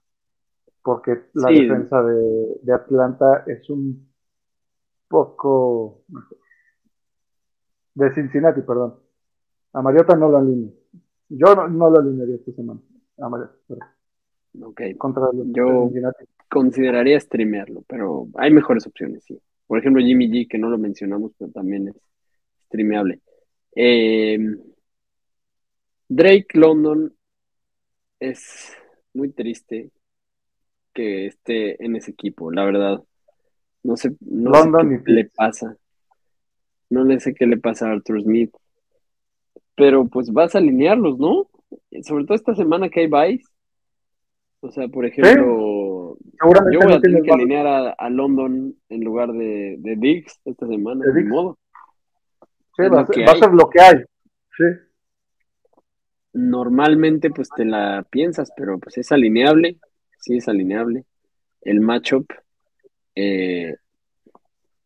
Porque la sí. defensa de, de, Atlanta es un poco. De Cincinnati, perdón. A Mariota no lo alineo. Yo no, no lo alinearía esta semana. A Mariota. Perdón. Ok. Contra Yo consideraría streamearlo, pero hay mejores opciones, sí. Por ejemplo, Jimmy G, que no lo mencionamos, pero también es streameable. Eh, Drake London es muy triste que esté en ese equipo, la verdad. No sé, no London sé qué le pasa. No le sé qué le pasa a Arthur Smith. Pero pues vas a alinearlos, ¿no? Sobre todo esta semana que hay Vice o sea, por ejemplo, yo voy a tener que alinear a, a, London en lugar de, de Diggs esta semana, de, modo. Sí, va, va a ser lo que hay. Sí. Normalmente, pues te la piensas, pero pues es alineable. Sí, es alineable. El matchup eh,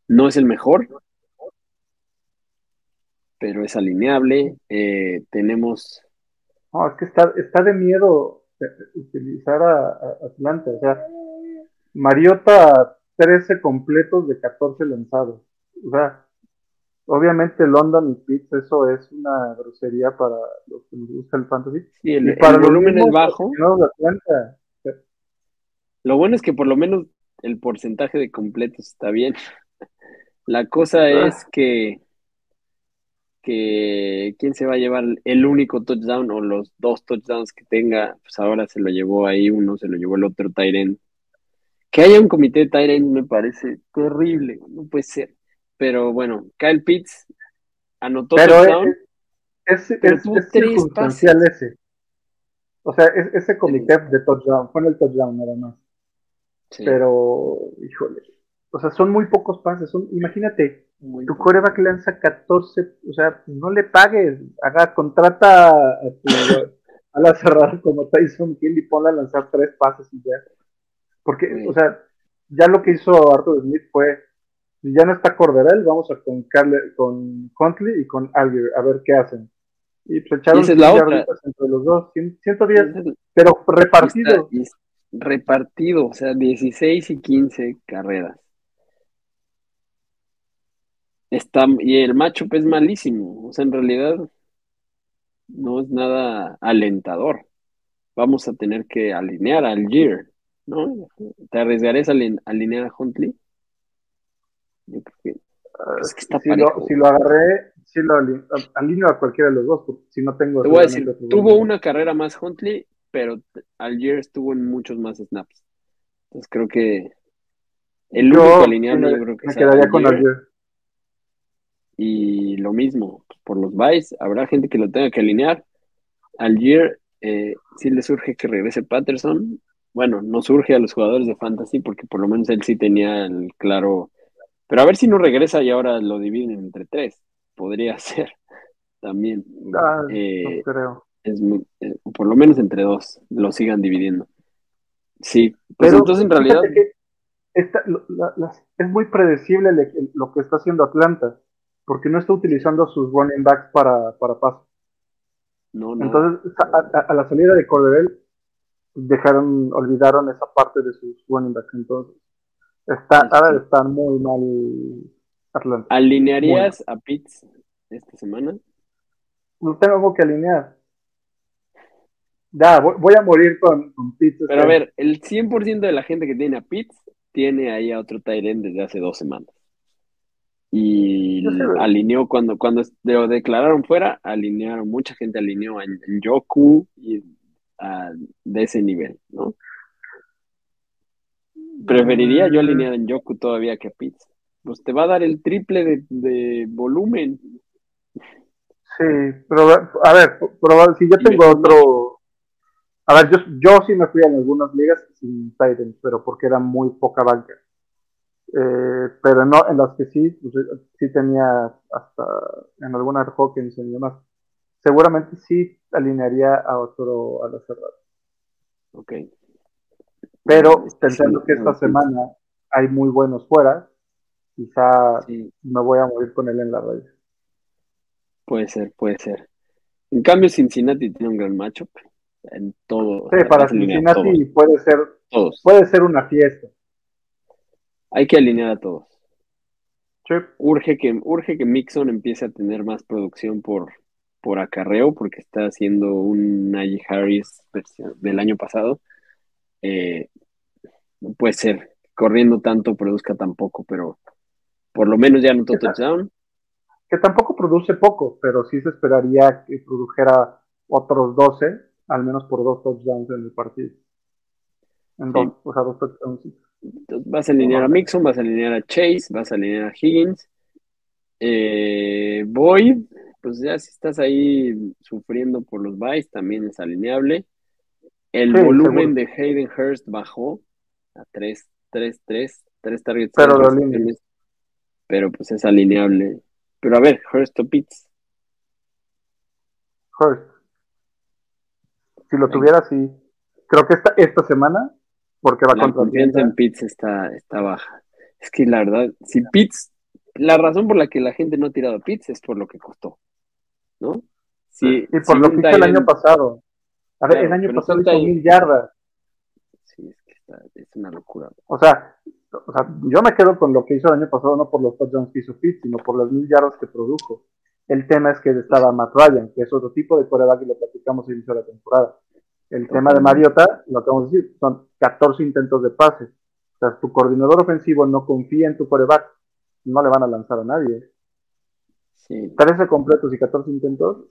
no es el mejor, pero es alineable. Eh, tenemos. No, es que está, está de miedo utilizar a, Atlanta. O sea, Mariota 13 completos de 14 lanzados. O sea, obviamente London y Pitts, eso es una grosería para los que nos gusta el fantasy. y para el volumen es bajo. Lo bueno es que por lo menos el porcentaje de completos está bien. La cosa ah. es que que quién se va a llevar el único touchdown o los dos touchdowns que tenga, pues ahora se lo llevó ahí uno, se lo llevó el otro Tyren. Que haya un comité de Tyren me parece terrible, no puede ser. Pero bueno, Kyle Pitts anotó touchdown. Es, es, es, es circunstancial ese. O sea, ese comité de touchdown, fue en el touchdown nada más. Pero, híjole, o sea, son muy pocos pases. Son, imagínate, tu coreback lanza 14, o sea, no le pagues, haga, contrata a, tu, a la cerrada como Tyson Hill y ponla a lanzar tres pases y ya. Porque, o sea, ya lo que hizo Arthur Smith fue, ya no está Corderell, vamos a con, Carle, con Huntley y con Algier, a ver qué hacen. Y pues echaron la entre los dos, 110, pero repartido. repartido, o sea, 16 y 15 carreras. Está, y el matchup es malísimo. O sea, en realidad no es nada alentador. Vamos a tener que alinear al Gear, ¿no? ¿Te arriesgarías a alinear a Huntley? Yo creo que, es que está si, lo, si, lo, agarré, si lo alineo a cualquiera de los dos, porque si no tengo. Te voy a decir, tuvo una carrera más Huntley, pero Algier estuvo en muchos más snaps. Entonces creo que el único alineado yo creo que me quedaría con Algier. Y lo mismo, por los buys, habrá gente que lo tenga que alinear. Al Year, eh, si le surge que regrese Patterson, bueno, no surge a los jugadores de Fantasy porque por lo menos él sí tenía el claro. Pero a ver si no regresa y ahora lo dividen entre tres. Podría ser también. Ah, eh, no creo. Es eh, por lo menos entre dos lo sigan dividiendo. Sí, pues entonces en realidad. es muy predecible lo que está haciendo Atlanta porque no está utilizando sus running backs para, para paso. No, no. Entonces, a, la salida de Corderell, dejaron, olvidaron esa parte de sus running backs. Entonces, está, ahora están muy mal Atlanta. ¿Alinearías a Pitts esta semana? No tengo que alinear. Ya, voy, a morir con, con Pitts. Pero a ver, el 100% de la gente que tiene a Pitts tiene ahí a otro Tyrant desde hace dos semanas y alineó cuando, cuando lo declararon fuera, alinearon, mucha gente alineó en, Yoku y de ese nivel, ¿no? Preferiría yo alinear en Yoku todavía que a Pitts. Pues te va a dar el triple de, volumen. Sí, pero a ver, si yo tengo otro. A ver, yo, yo sí me fui en algunas ligas sin Titans, pero porque era muy poca banca. Eh, pero no, en las que sí, pues, sí tenía hasta en alguna Hawkins y demás. Seguramente sí alinearía a otro a la cerrada. Ok. Pero pensando que esta semana hay muy buenos fuera, quizá me voy a morir con él en la red. Puede ser, puede ser. En cambio, Cincinnati tiene un gran matchup en todo. Sí, para Cincinnati puede ser, puede ser una fiesta. Hay que alinear a todos. Urge, que, urge que Mixon empiece a tener más producción por, por acarreo, porque está haciendo un Najee Harris del año pasado. Eh, no puede ser, corriendo tanto, produzca tan poco, pero por lo menos ya anotó touchdown. Que tampoco produce poco, pero sí se esperaría que produjera otros 12, al menos por dos touchdowns en el partido. En dos, o sea, dos touchdowns vas a alinear a Mixon, vas a alinear a Chase, vas a alinear a Higgins. Eh, Boyd, pues ya si estás ahí sufriendo por los buys, también es alineable. El volumen de Hayden Hurst bajó a 3, 3, 3, 3 targets. Pero, pero pues es alineable. Pero a ver, Hurst o Pitts. Hurst. Si lo tuviera, sí. Creo que esta, esta semana porque va la confianza en Pitts está, está baja. Es que la verdad, si Pitts, la razón por la que la gente no ha tirado a Pitts es por lo que costó, ¿no? Sí, y por lo que hizo el año pasado. A ver, el año pasado hizo mil yardas. Es que una locura. O sea, o sea, yo me quedo con lo que hizo el año pasado, no por los touchdowns que hizo Pitts, sino por las mil yardas que produjo. El tema es que estaba Matt Ryan, que es otro tipo de coreback y lo platicamos al inicio de la temporada. El tema de Mariota, lo que vamos a decir, son 14 intentos de pase. O sea, tu coordinador ofensivo no confía en tu coreback, no le van a lanzar a nadie. Sí. 13 completos y 14 intentos,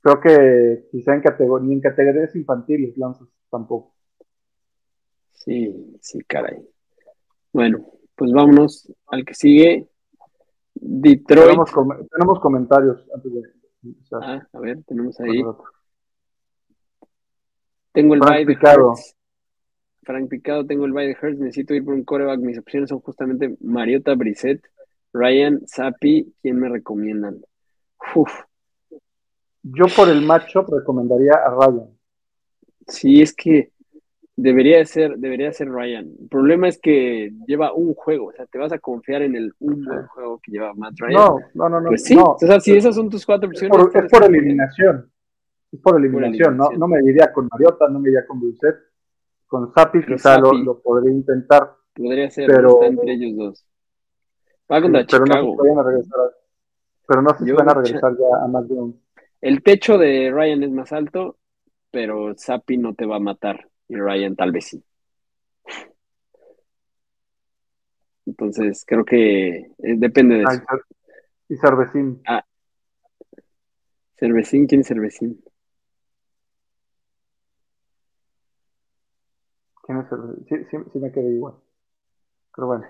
creo que quizá en categoría, ni en categorías infantiles lanzas tampoco. Sí, sí, caray. Bueno, pues vámonos al que sigue. Detroit. Tenemos, comentarios antes de Ah, a ver, tenemos ahí. Tengo el Frank de Hertz. Frank Picado, tengo el bye de Hertz. Necesito ir por un coreback. Mis opciones son justamente Mariota Brissett, Ryan, Sapi. ¿Quién me recomiendan? Yo por el matchup recomendaría a Ryan. Sí, es que debería ser, debería ser Ryan. El problema es que lleva un juego, o sea, te vas a confiar en el un juego que lleva Matt Ryan. No, no, no, no. Pues sí, o sea, si esas son tus cuatro opciones. es por eliminación por eliminación, ¿no? No me iría con Mariota, no me iría con Dulcet. Con Sapi quizá lo, podría intentar. Podría ser, pero, entre ellos dos. Va contra pero Chicago. No se regresar pero no se van a regresar ya a de un. El techo de Ryan es más alto, pero Sapi no te va a matar. Y Ryan tal vez sí. Entonces, creo que eh, depende de eso. Y Cervecín. Ah. Cervecín, ¿quién es Cervecín? Sí, sí, me quedé igual. Pero bueno.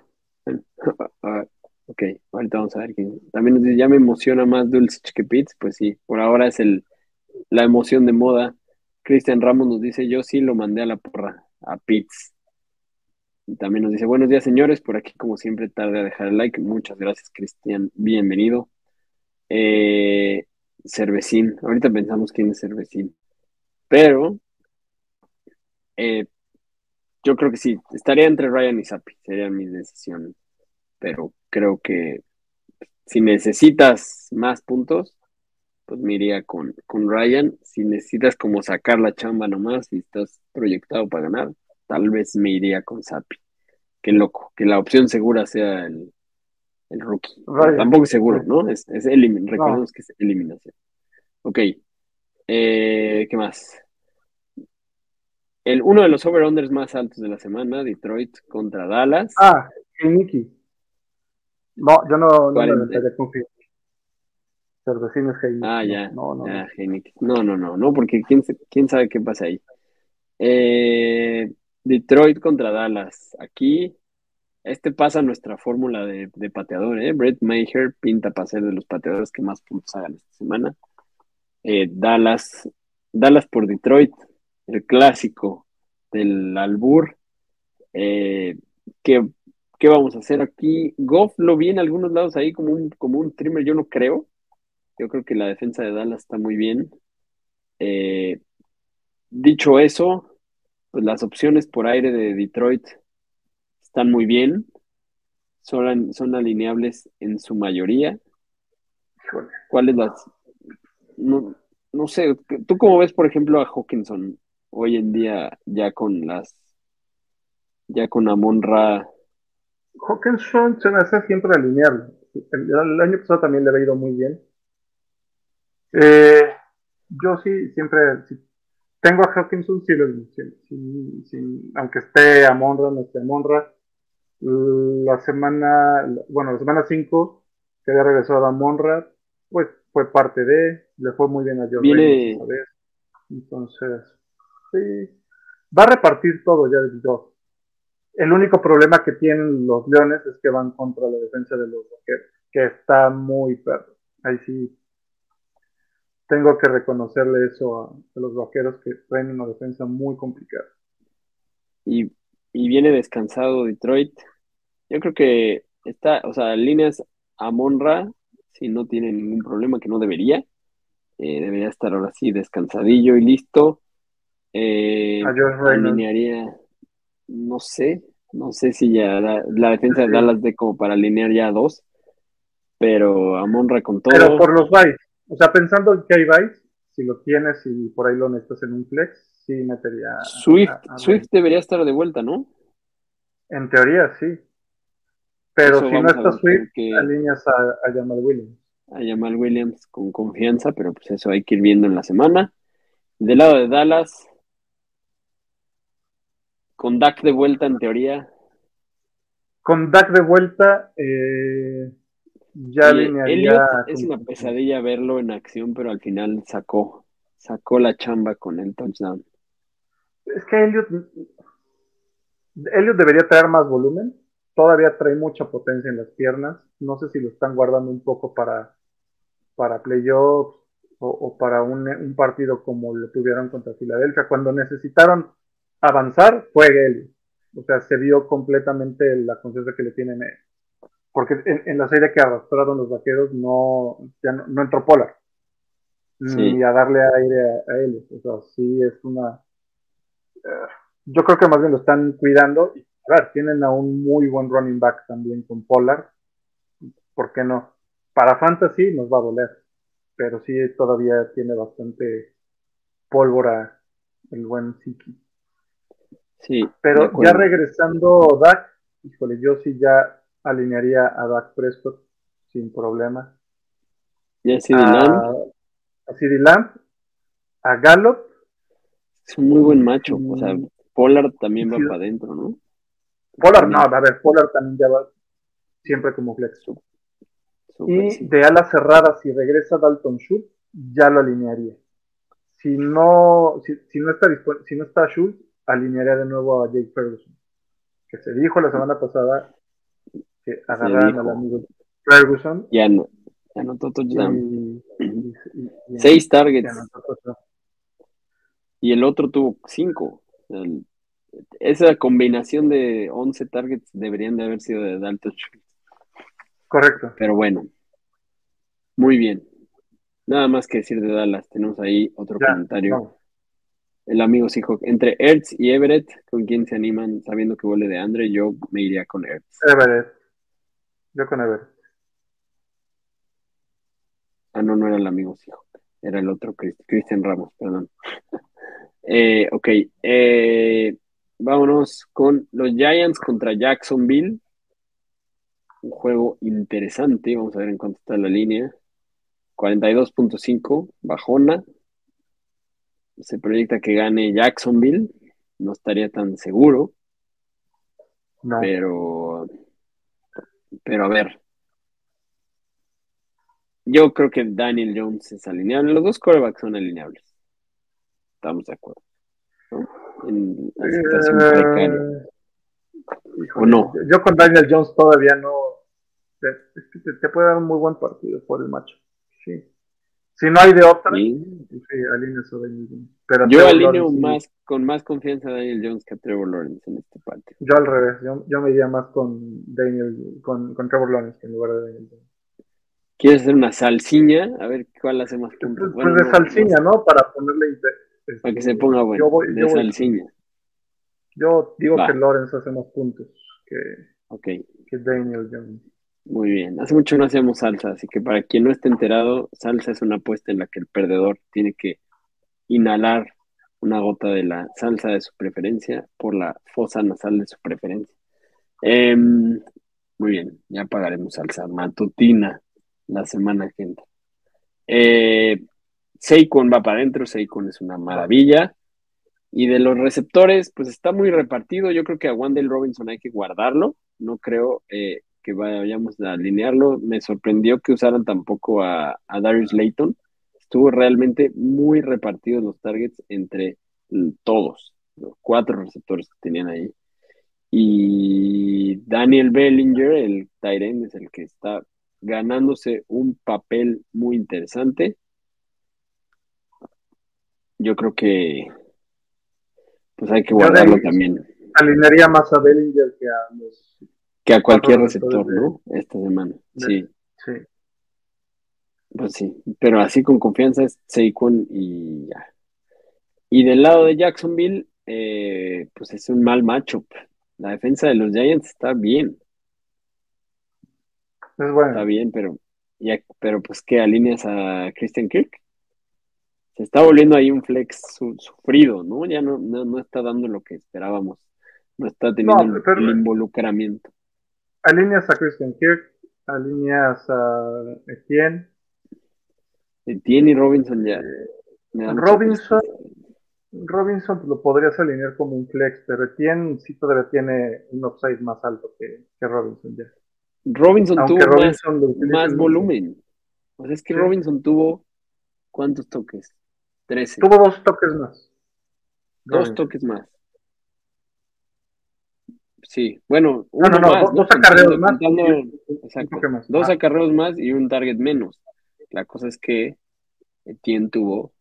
ok, ahorita vamos a ver quién. También ya me emociona más Dulce que Pitts. Pues sí, por ahora es el, la emoción de moda. Cristian Ramos nos dice, yo sí lo mandé a la porra, a Pitts. Y también nos dice, buenos días señores, por aquí como siempre tarde a dejar el like. Muchas gracias Cristian, bienvenido. Eh, Cervecín, ahorita pensamos quién es Cervecín. Pero eh, yo creo que sí, estaría entre Ryan y Sapi, sería mi decisión. Pero creo que si necesitas más puntos, pues me iría con, con Ryan. Si necesitas como sacar la chamba nomás y estás proyectado para ganar, tal vez me iría con Sapi. Qué loco, que la opción segura sea el, el rookie. Tampoco es seguro, ¿no? Es, es recordemos que es eliminación. Ok. Eh, ¿Qué más? El, uno de los over-unders más altos de la semana, Detroit contra Dallas. Ah, Heineken. No, yo no, no me metería con Cervecín es Heineken. Ah, ya. No, no, ya, no. no, no, no, porque quién, quién sabe qué pasa ahí. Eh, Detroit contra Dallas. Aquí, este pasa nuestra fórmula de, de pateador, ¿eh? Brett Maher pinta para ser de los pateadores que más puntos hagan esta semana. Eh, Dallas, Dallas por Detroit el clásico del albur. Eh, ¿qué, vamos a hacer aquí? Goff lo vi en algunos lados ahí como un, como un trimmer, yo no creo. Yo creo que la defensa de Dallas está muy bien. Eh, dicho eso, pues las opciones por aire de Detroit están muy bien, son, son alineables en su mayoría. ¿Cuáles las...? No, no sé, ¿tú cómo ves, por ejemplo, a Hawkinson hoy en día ya con las... ya con Amon Ra? Hawkinson se me hace siempre alineable. El, año pasado también le había ido muy bien. Eh, yo sí, siempre, tengo a Hawkinson, sí, sí, aunque esté a Monra, no esté a Monra. La semana, bueno, la semana 5, que había regresado a Monra, pues fue parte de, le fue muy bien a John Viene... Entonces, sí, va a repartir todo ya dos. El único problema que tienen los Leones es que van contra la defensa de los Vaqueros, que está muy perro. Ahí sí tengo que reconocerle eso a, los vaqueros que traen una defensa muy complicada. Y, viene descansado Detroit. Yo creo que está, o sea, líneas a Monra, si no tiene ningún problema, que no debería. Eh, debería estar ahora sí descansadillo y listo. Eh, alinearía, no sé, no sé si ya la, defensa de Dallas de como para alinear ya a dos, pero a Monra con todo. Pero por los bytes. O sea, pensando en Vice, si lo tienes y por ahí lo necesitas en un flex, sí metería. Swift, Swift debería estar de vuelta, ¿no? En teoría, sí. Pero si no está Swift, alineas a, a Jamal Williams. A Jamal Williams con confianza, pero pues eso hay que ir viendo en la semana. Del lado de Dallas, con Dak de vuelta en teoría. Con Dak de vuelta, eh, ya es una pesadilla verlo en acción, pero al final sacó, sacó la chamba con el touchdown. Es que Elliot, Elliot debería traer más volumen. Todavía trae mucha potencia en las piernas. No sé si lo están guardando un poco para, para playoffs o, para un, partido como lo tuvieron contra Filadelfia. Cuando necesitaron avanzar, fue Elliot. O sea, se vio completamente la conciencia que le tienen porque en, la serie que arrastraron los vaqueros no, no, entró Polar, ni a darle aire a, él. O sea, sí es una... Eh, yo creo que más bien lo están cuidando. Y, a ver, tienen a un muy buen running back también con Polar. ¿Por qué no? Para Fantasy nos va a doler, pero sí todavía tiene bastante pólvora el buen Siki. Sí. Pero ya regresando Dak, híjole, yo sí ya alinearía a Dak Prescott sin problema. ¿Y a CD Lamb? A CD Lamb, a Gallup. Es un muy buen macho. O sea, Pollard también va para adentro, ¿no? Pollard, no, a ver, Pollard también ya va siempre como flex. y de ala cerrada, si regresa Dalton Schultz, ya lo alinearía. Si no, si, no está si no está Schultz, alinearía de nuevo a Jake Ferguson. Que se dijo la semana pasada que agarraron al amigo Ferguson. Ya no, ya anotó Seis targets. Y el otro tuvo cinco. esa combinación de 11 targets deberían de haber sido de Dalton Correcto. Pero bueno, muy bien. Nada más que decir de Dallas. Tenemos ahí otro comentario. El amigo Seahawk. Entre Ertz y Everett, ¿con quién se animan sabiendo que vuelve de Andre? Yo me iría con Ertz. Everett. Yo con Everett. Ah, no, no era el amigo Seahawk. Era el otro, Cristian Ramos, perdón. eh, ok. Eh, vámonos con los Giants contra Jacksonville. Un juego interesante. Vamos a ver en cuánto está la línea. 42.5, bajona. Se proyecta que gane Jacksonville. No estaría tan seguro. Pero pero a ver. Yo creo que Daniel Jones es alineable. Los dos corebacks son alineables. Estamos de acuerdo. En la situación eh, precaria. ¿O no? Yo con Daniel Jones todavía no. Es que te, puede dar un muy buen partido por el macho. Sí. Si no hay de otra, sí, sí Daniel Jones. Pero yo alineo más, con más confianza a Daniel Jones que a Trevor Lawrence en este partido. Yo al revés, yo, me iría más con Daniel, con, con, Trevor Lawrence que en lugar de Daniel Jones. ¿Quieres hacer una salsiña? A ver cuál hace más puntos. Pues, de salsiña, ¿no? Para ponerle Para que se ponga bueno. Yo voy, de salsiña. Yo digo Va. que Lawrence hace más puntos que, que Daniel Jones. Muy bien. Hace mucho no hacíamos salsa, así que para quien no esté enterado, salsa es una apuesta en la que el perdedor tiene que inhalar una gota de la salsa de su preferencia por la fosa nasal de su preferencia. Em, muy bien, ya pagaremos salsa matutina la semana que entra. Eh, Saquon va para adentro, Saquon es una maravilla. Y de los receptores, pues está muy repartido. Yo creo que a Wandale Robinson hay que guardarlo. No creo eh, que vayamos a alinearlo. Me sorprendió que usaran tampoco a, a Darius Layton. Estuvo realmente muy repartido los targets entre mm, todos, los cuatro receptores que tenían ahí. Y Daniel Bellinger, el Tyrant, es el que está ganándose un papel muy interesante. Yo creo que pues hay que guardarlo también. Alinearía más a Bellinger que a los. Que a cualquier receptor, ¿no? Esta semana. de- Sí, Sí. pues sí. Pero así con confianza es Saquon y ya. Y del lado de Jacksonville, eh, pues es un mal matchup. La defensa de los Giants está bien, Es bueno. está bien, pero, ya, pero pues ¿qué alineas a Christian Kirk? Se está volviendo ahí un flex su- sufrido, ¿no? Ya no, no, no está dando lo que esperábamos. No está teniendo No, el involucramiento. Alineas a Christian Kirk, alineas a Etienne. Etienne y Robinson ya. Robinson. Robinson lo podrías alinear como un flex, pero Etienne sí todavía tiene un upside más alto que, que Robinson ya. Robinson Aunque tuvo más, Robinson más volumen. O sea, es que Sí. Robinson tuvo ¿cuántos toques? 13. Tuvo dos toques más. Dos Robinson. toques más. Sí, bueno, No, uno no, no, más, dos, dos acarreos más. exacto. Dos acarreos más y un target menos. La cosa es que Etienne tuvo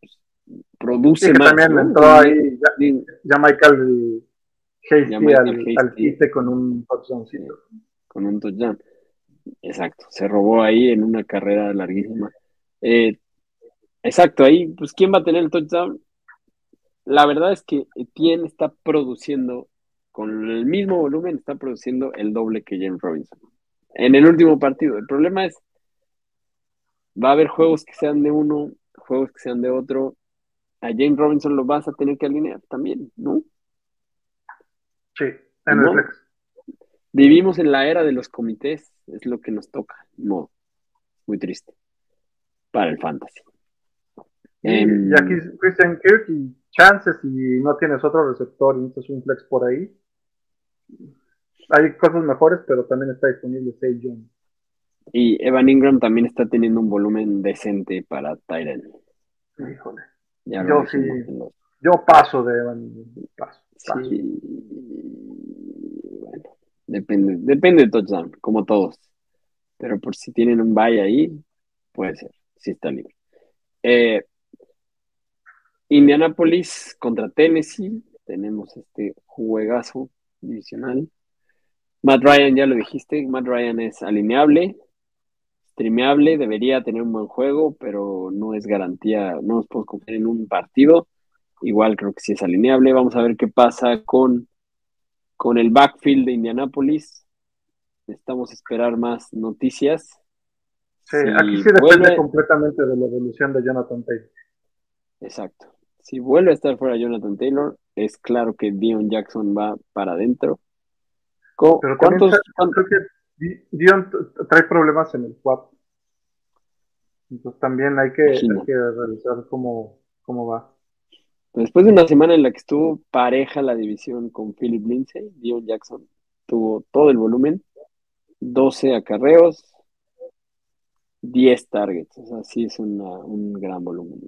pues, produce Sí, que más, también ¿no? entró ahí ya, sí, ya Michael Hasty Ya Michael al, Hasty. al quite con un touchdowncito. con un touchdown. Exacto, se robó ahí en una carrera larguísima. Eh, exacto, ahí, pues, ¿quién va a tener el touchdown? La verdad es que Etienne está produciendo, con el mismo volumen, está produciendo el doble que James Robinson. En el último partido. El problema es, va a haber juegos que sean de uno, juegos que sean de otro. A James Robinson lo vas a tener que alinear también, ¿no? Sí, en No. el flex. Vivimos en la era de los comités, es lo que nos toca, no, muy triste para el fantasy. Y, Em, y aquí Christian Kirk y chances si no tienes otro receptor y necesitas un flex por ahí. Hay cosas mejores, pero también está disponible Say Jones. Y Evan Ingram también está teniendo un volumen decente para Tyrant. Híjole. Ya Yo sí. los- Yo paso de Evan. Paso, paso. Sí, bueno, depende, depende de touchdown, como todos. Pero por si tienen un bye ahí, puede ser, si está libre. Eh, Indianapolis contra Tennessee, tenemos este juegazo divisional. Matt Ryan, ya lo dijiste, Matt Ryan es alineable, streameable, debería tener un buen juego, pero no es garantía, no nos podemos confiar en un partido. Igual creo que sí es alineable. Vamos a ver qué pasa con, con el backfield de Indianapolis. Necesitamos esperar más noticias. Sí, Si aquí sí depende vuelve- completamente de la evolución de Jonathan Taylor. Exacto. Si vuelve a estar fuera Jonathan Taylor, es claro que Dion Jackson va para adentro. Pero ¿Cuántos? creo que Di- Dion trae problemas en el swap. Entonces también hay que, hay que revisar cómo, cómo va. Después de una semana en la que estuvo pareja la división con Philip Lindsay, Dion Jackson tuvo todo el volumen, 12 acarreos, 10 targets. O sea, sí es una- un gran volumen.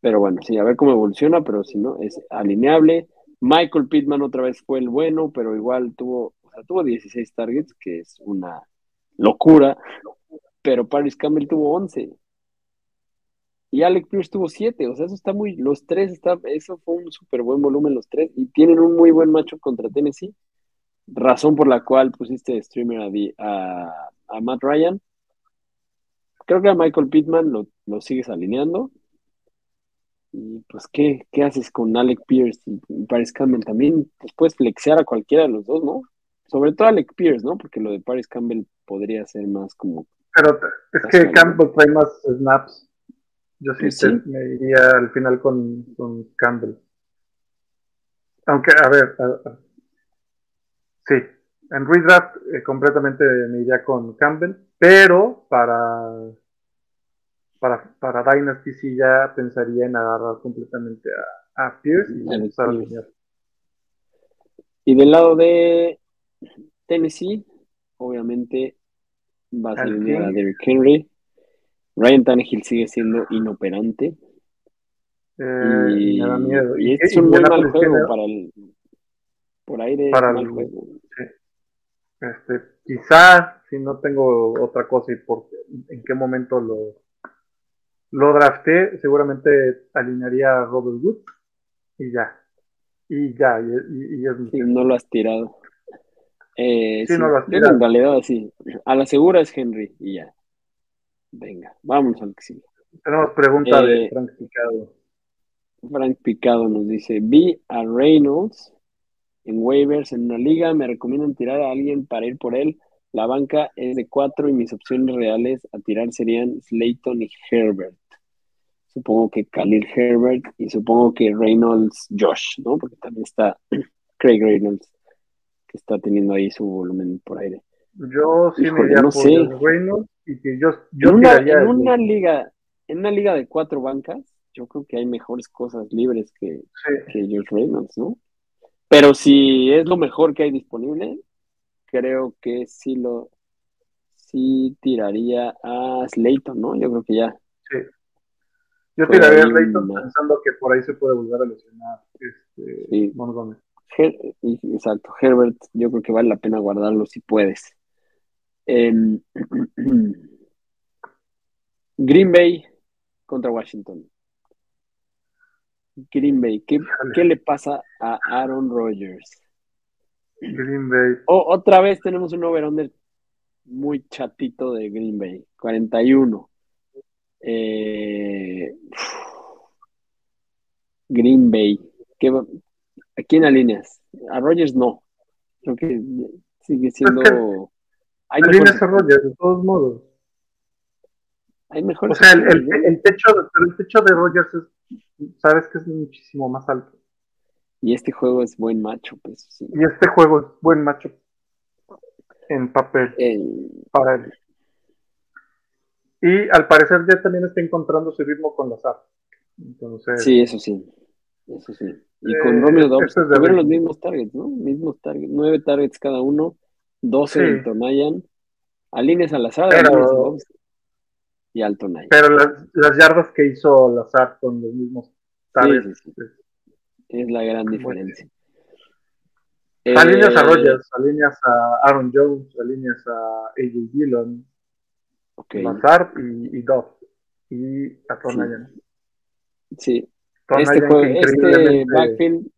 Pero bueno, sí, a ver cómo evoluciona, pero si no, es alineable. Michael Pittman otra vez fue el bueno, pero igual tuvo, o sea, tuvo 16 targets, que es una locura, pero Paris Campbell tuvo 11. Y Alec Pierce tuvo 7, o sea, eso está muy, los tres, está, eso fue un súper buen volumen los tres, y tienen un muy buen macho contra Tennessee, razón por la cual pusiste streamer a, a, a Matt Ryan. Creo que a Michael Pittman lo, lo sigues alineando. Y pues, ¿qué, qué haces con Alec Pierce y Paris Campbell? También pues, puedes flexear a cualquiera de los dos, ¿no? Sobre todo Alec Pierce, ¿no? Porque lo de Paris Campbell podría ser más como. Pero es que Campbell trae más snaps. Yo sí, pues me iría al final con, con Campbell. Aunque, a ver, sí, en redraft eh, completamente me iría con Campbell, pero para, para, para Dynasty sí ya pensaría en agarrar completamente a, a Pierce y empezar a alinear. Y del lado de Tennessee, obviamente va a alinear a Derrick Henry. Ryan Tannehill sigue siendo inoperante. Eh, y, me da miedo. Y, es un muy mal juego para el. Por aire para mal juego. Este, quizá, si no tengo otra cosa y por en qué momento lo, lo drafté, seguramente alinearía a Robert Wood y ya. Y ya, y, y, no lo has tirado. Eh, sí, no lo has tirado. En realidad, sí. A la segura es Henry y ya. Venga, vamos al que sigue. Tenemos pregunta de eh, Frank Picado. Frank Picado nos dice: Vi a Reynolds en waivers en una liga, me recomiendan tirar a alguien para ir por él. La banca es de cuatro y mis opciones reales a tirar serían Slayton y Herbert. Supongo que Khalil Herbert y supongo que Reynolds Josh, ¿no? Porque también está Craig Reynolds, que está teniendo ahí su volumen por aire. Yo sí me iría por Reynolds y que yo, yo en una, en una liga, en una liga de cuatro bancas, yo creo que hay mejores cosas libres que, que Josh Reynolds, ¿no? Pero si es lo mejor que hay disponible, creo que sí lo sí tiraría a Slayton, ¿no? Yo creo que ya. Sí. Yo tiraría a Slayton pensando que por ahí se puede volver a lesionar este sí. exacto, Herbert, yo creo que vale la pena guardarlo si puedes. Green Bay contra Washington. Green Bay. ¿Qué, ¿qué le pasa a Aaron Rodgers? Green Bay. otra vez tenemos un over-under muy chatito de Green Bay. 41. Eh, Green Bay. ¿Qué, ¿A quién alineas? A Rodgers no. Creo que sigue siendo. alineas a Rodgers, de todos modos. Hay mejores. O sea, el, el, techo, el techo de Rodgers es sabes que es muchísimo más alto. Y este juego es buen macho, pues. Y este juego es buen macho en papel para él. Y al parecer ya también está encontrando su ritmo con las armas. Entonces, sí, eso sí. Eso sí. Y con eh, Romeo Dobbs tuvieron los mismos targets, ¿no? Mismos targets, nueve targets cada uno, doce en Tonayan, Alines al azar, Pero, y Alto Pero las, yardas que hizo Lazar con los mismos targets. Es la gran diferencia. Alineas a Rogers, alineas a Aaron Jones, alineas a AJ Dillon, okay. Lazar y, y Dove y a Tonayan. Sí. Este, juego, este backfield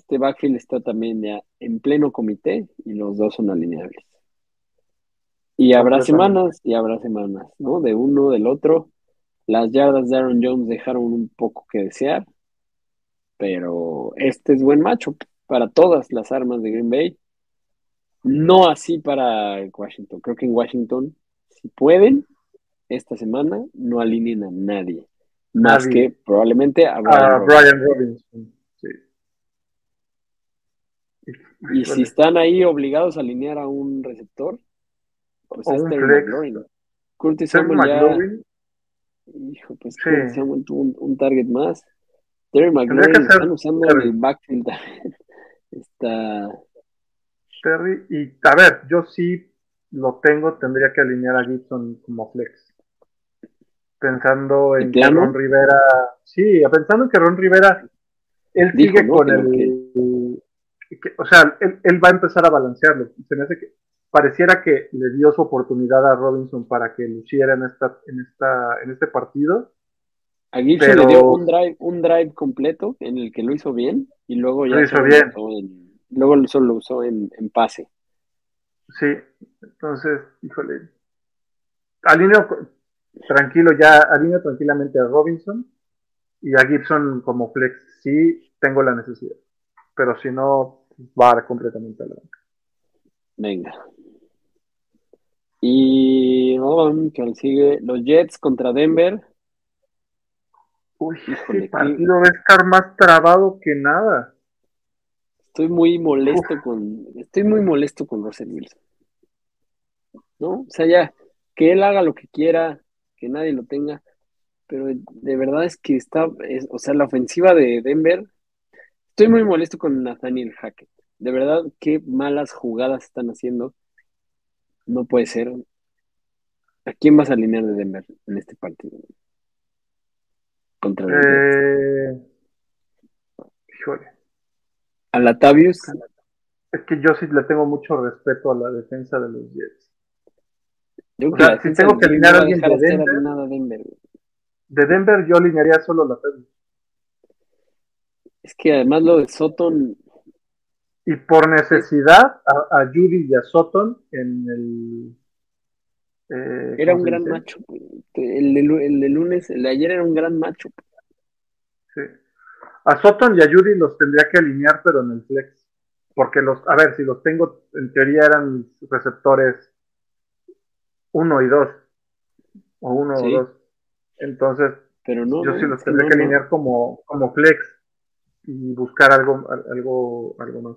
este backfield está también ya en pleno comité y los dos son alineables. Y habrá semanas y habrá semanas, ¿no? De uno, del otro. Las yardas de Aaron Jones dejaron un poco que desear, pero este es buen macho para todas las armas de Green Bay. No así para Washington. Creo que en Washington, si pueden, esta semana no alineen a nadie. Más que probablemente a Brian, Robinson. Y si están ahí obligados a alinear a un receptor, pues o un McLaurin. Curtis Samuel ya. Hijo, pues Curtis Samuel tuvo un, target más. Terry McLaurin están usando el backfield también. Está. Terry, y a ver, yo sí lo tengo, tendría que alinear a Gibson como flex. Pensando en que Ron Rivera. Sí, pensando en que Ron Rivera. Él sigue con el. o sea, él, él, va a empezar a balancearlo. Se me hace que pareciera que le dio su oportunidad a Robinson para que luciera en esta, en esta, en este partido. A Gibson le dio un drive, un drive completo en el que lo hizo bien y luego ya lo hizo bien. luego solo lo usó en, en, pase. Sí, entonces, híjole. Alineo, tranquilo, ya alineo tranquilamente a Robinson y a Gibson como flex. Sí tengo la necesidad, pero si no, va completamente a la banca. Venga. Y que sigue los Jets contra Denver. Uy, Híjole, partido va a estar más trabado que nada. Estoy muy molesto con, estoy muy molesto con Russell Wilson. ¿No? O sea, ya, que él haga lo que quiera, que nadie lo tenga, pero de verdad es que está, o sea, la ofensiva de Denver, estoy muy molesto con Nathaniel Hackett. De verdad, qué malas jugadas están haciendo. No puede ser. ¿A quién vas a alinear de Denver en este partido? Contra eh... Híjole. ¿A Latavius? Es que yo sí le tengo mucho respeto a la defensa de los Jets. Yo o sea, si tengo que alinear a alguien de Denver, de Denver, yo alinearía solo a Latavius. Es que además lo de Soton. Y por necesidad, a, Judy y a Soton en el. Eh, era un gran macho. El de, el lunes, el de ayer era un gran macho. Sí. A Sutton y a Judy los tendría que alinear, pero en el flex. Porque los, a ver, si los tengo, en teoría eran receptores 1 y 2. O 1 o 2. Entonces, pero no, yo sí los tendría que alinear como, como flex y buscar algo, algo, algo más.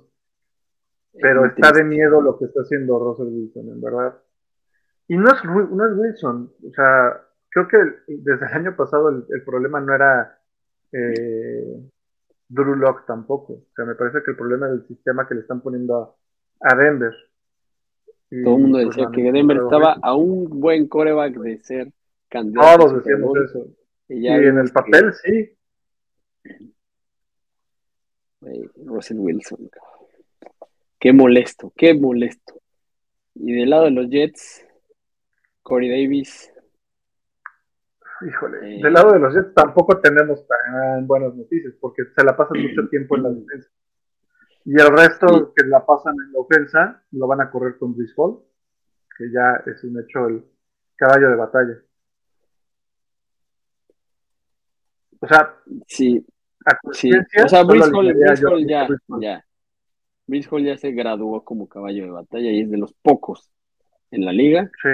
Pero está de miedo lo que está haciendo Russell Wilson, en verdad. Y no es, no es Wilson. O sea, creo que desde el año pasado el, el problema no era eh, Drew Lock tampoco. O sea, me parece que el problema es el sistema que le están poniendo a, Denver. Todo el mundo pues, decía que Denver estaba a un buen coreback de ser candidato. Todos decíamos eso. Y, en el papel sí. Russell Wilson. Qué molesto, qué molesto. Y del lado de los Jets, Corey Davis, Híjole, del lado de los Jets tampoco tenemos tan buenas noticias porque se la pasan mucho tiempo en la defensa. Y el resto que la pasan en la ofensa lo van a correr con Brice Hall, que ya es un hecho el caballo de batalla. O sea, sí. sí. O sea, Brice Hall, ya, ya. Brice Hall ya se graduó como caballo de batalla y es de los pocos en la liga. Sí.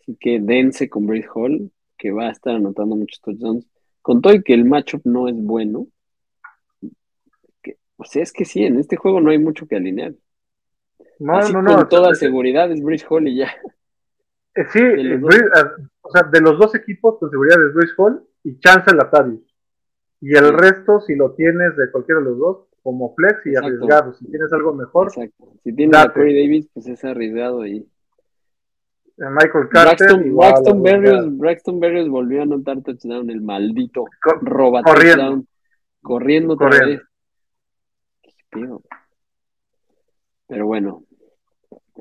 Así que dense con Brice Hall que va a estar anotando muchos touchdowns, con todo y que el matchup no es bueno, o sea, es que sí, en este juego no hay mucho que alinear. No, no, no. Con toda seguridad es Bridge Hall y ya. Eh, sí, eh, o sea, de los dos equipos, con seguridad es Bridge Hall y Chance Latavius. Y el resto, si lo tienes de cualquiera de los dos, como flex y arriesgado. Si tienes algo mejor, Exacto. Si tienes a Corey Davis, pues es arriesgado y Michael Carter. Braxton, Berrios, Braxton, Berrios, volvió a anotar touchdown, el maldito roba corriendo. touchdown. Corriendo otra corriendo. vez. Pero bueno,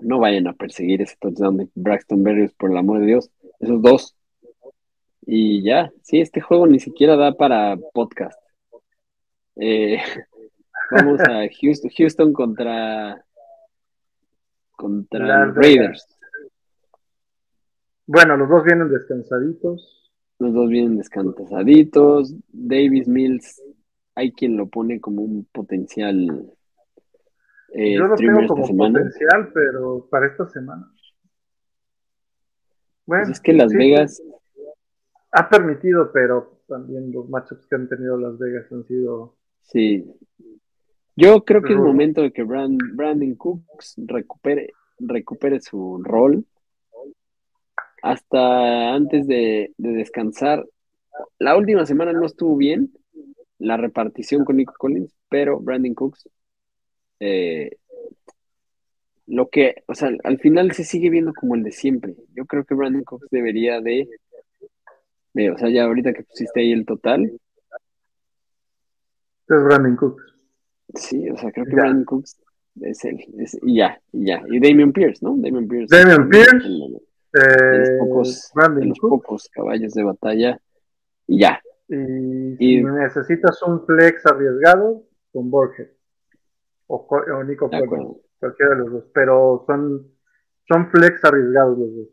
no vayan a perseguir ese touchdown de Braxton Berrios, por el amor de Dios. Esos dos. Y ya, sí, este juego ni siquiera da para podcast. Eh, vamos a Houston, Houston contra contra Raiders. Bueno, los dos vienen descansaditos. Los dos vienen descansaditos. Davis Mills, hay quien lo pone como un potencial. Eh, Yo lo tengo como potencial, pero para esta semana. Bueno, pues es que Las Vegas. Ha permitido, pero también los matchups que han tenido Las Vegas han sido. Sí. Yo creo que es momento de que Brandon Cooks recupere, recupere su rol hasta antes de, descansar. La última semana no estuvo bien la repartición con Nico Collins, pero Brandon Cooks, eh, lo que, o sea, al final se sigue viendo como el de siempre. Yo creo que Brandon Cooks debería de, o sea, ya ahorita que pusiste ahí el total. Es Brandon Cooks. Sí, o sea, creo que Brandon Cooks es él. y ya, y ya. Y Damian Pierce, ¿no? Damian Pierce. Damian Pierce los, eh, pocos, caballos de batalla y ya. Y, si necesitas un flex arriesgado, con Borges o, Nico cualquiera de los dos, pero son, son flex arriesgados los dos.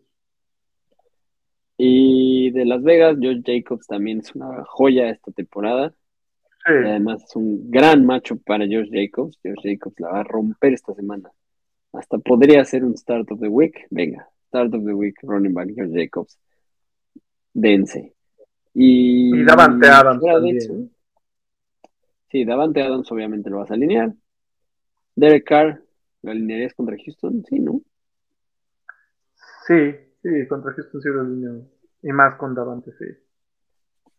Y de Las Vegas, George Jacobs también es una joya esta temporada. Sí. Además es un gran macho para George Jacobs. George Jacobs la va a romper esta semana. Hasta podría ser un start of the week. Venga, start of the week, running back George Jacobs. Dense. Y, Y Davante Adams sí, Davante Adams obviamente lo vas a alinear. Derek Carr, ¿lo alinearías contra Houston? Sí, ¿no? Sí, sí, contra Houston sí lo alineó. Y más con Davante, sí.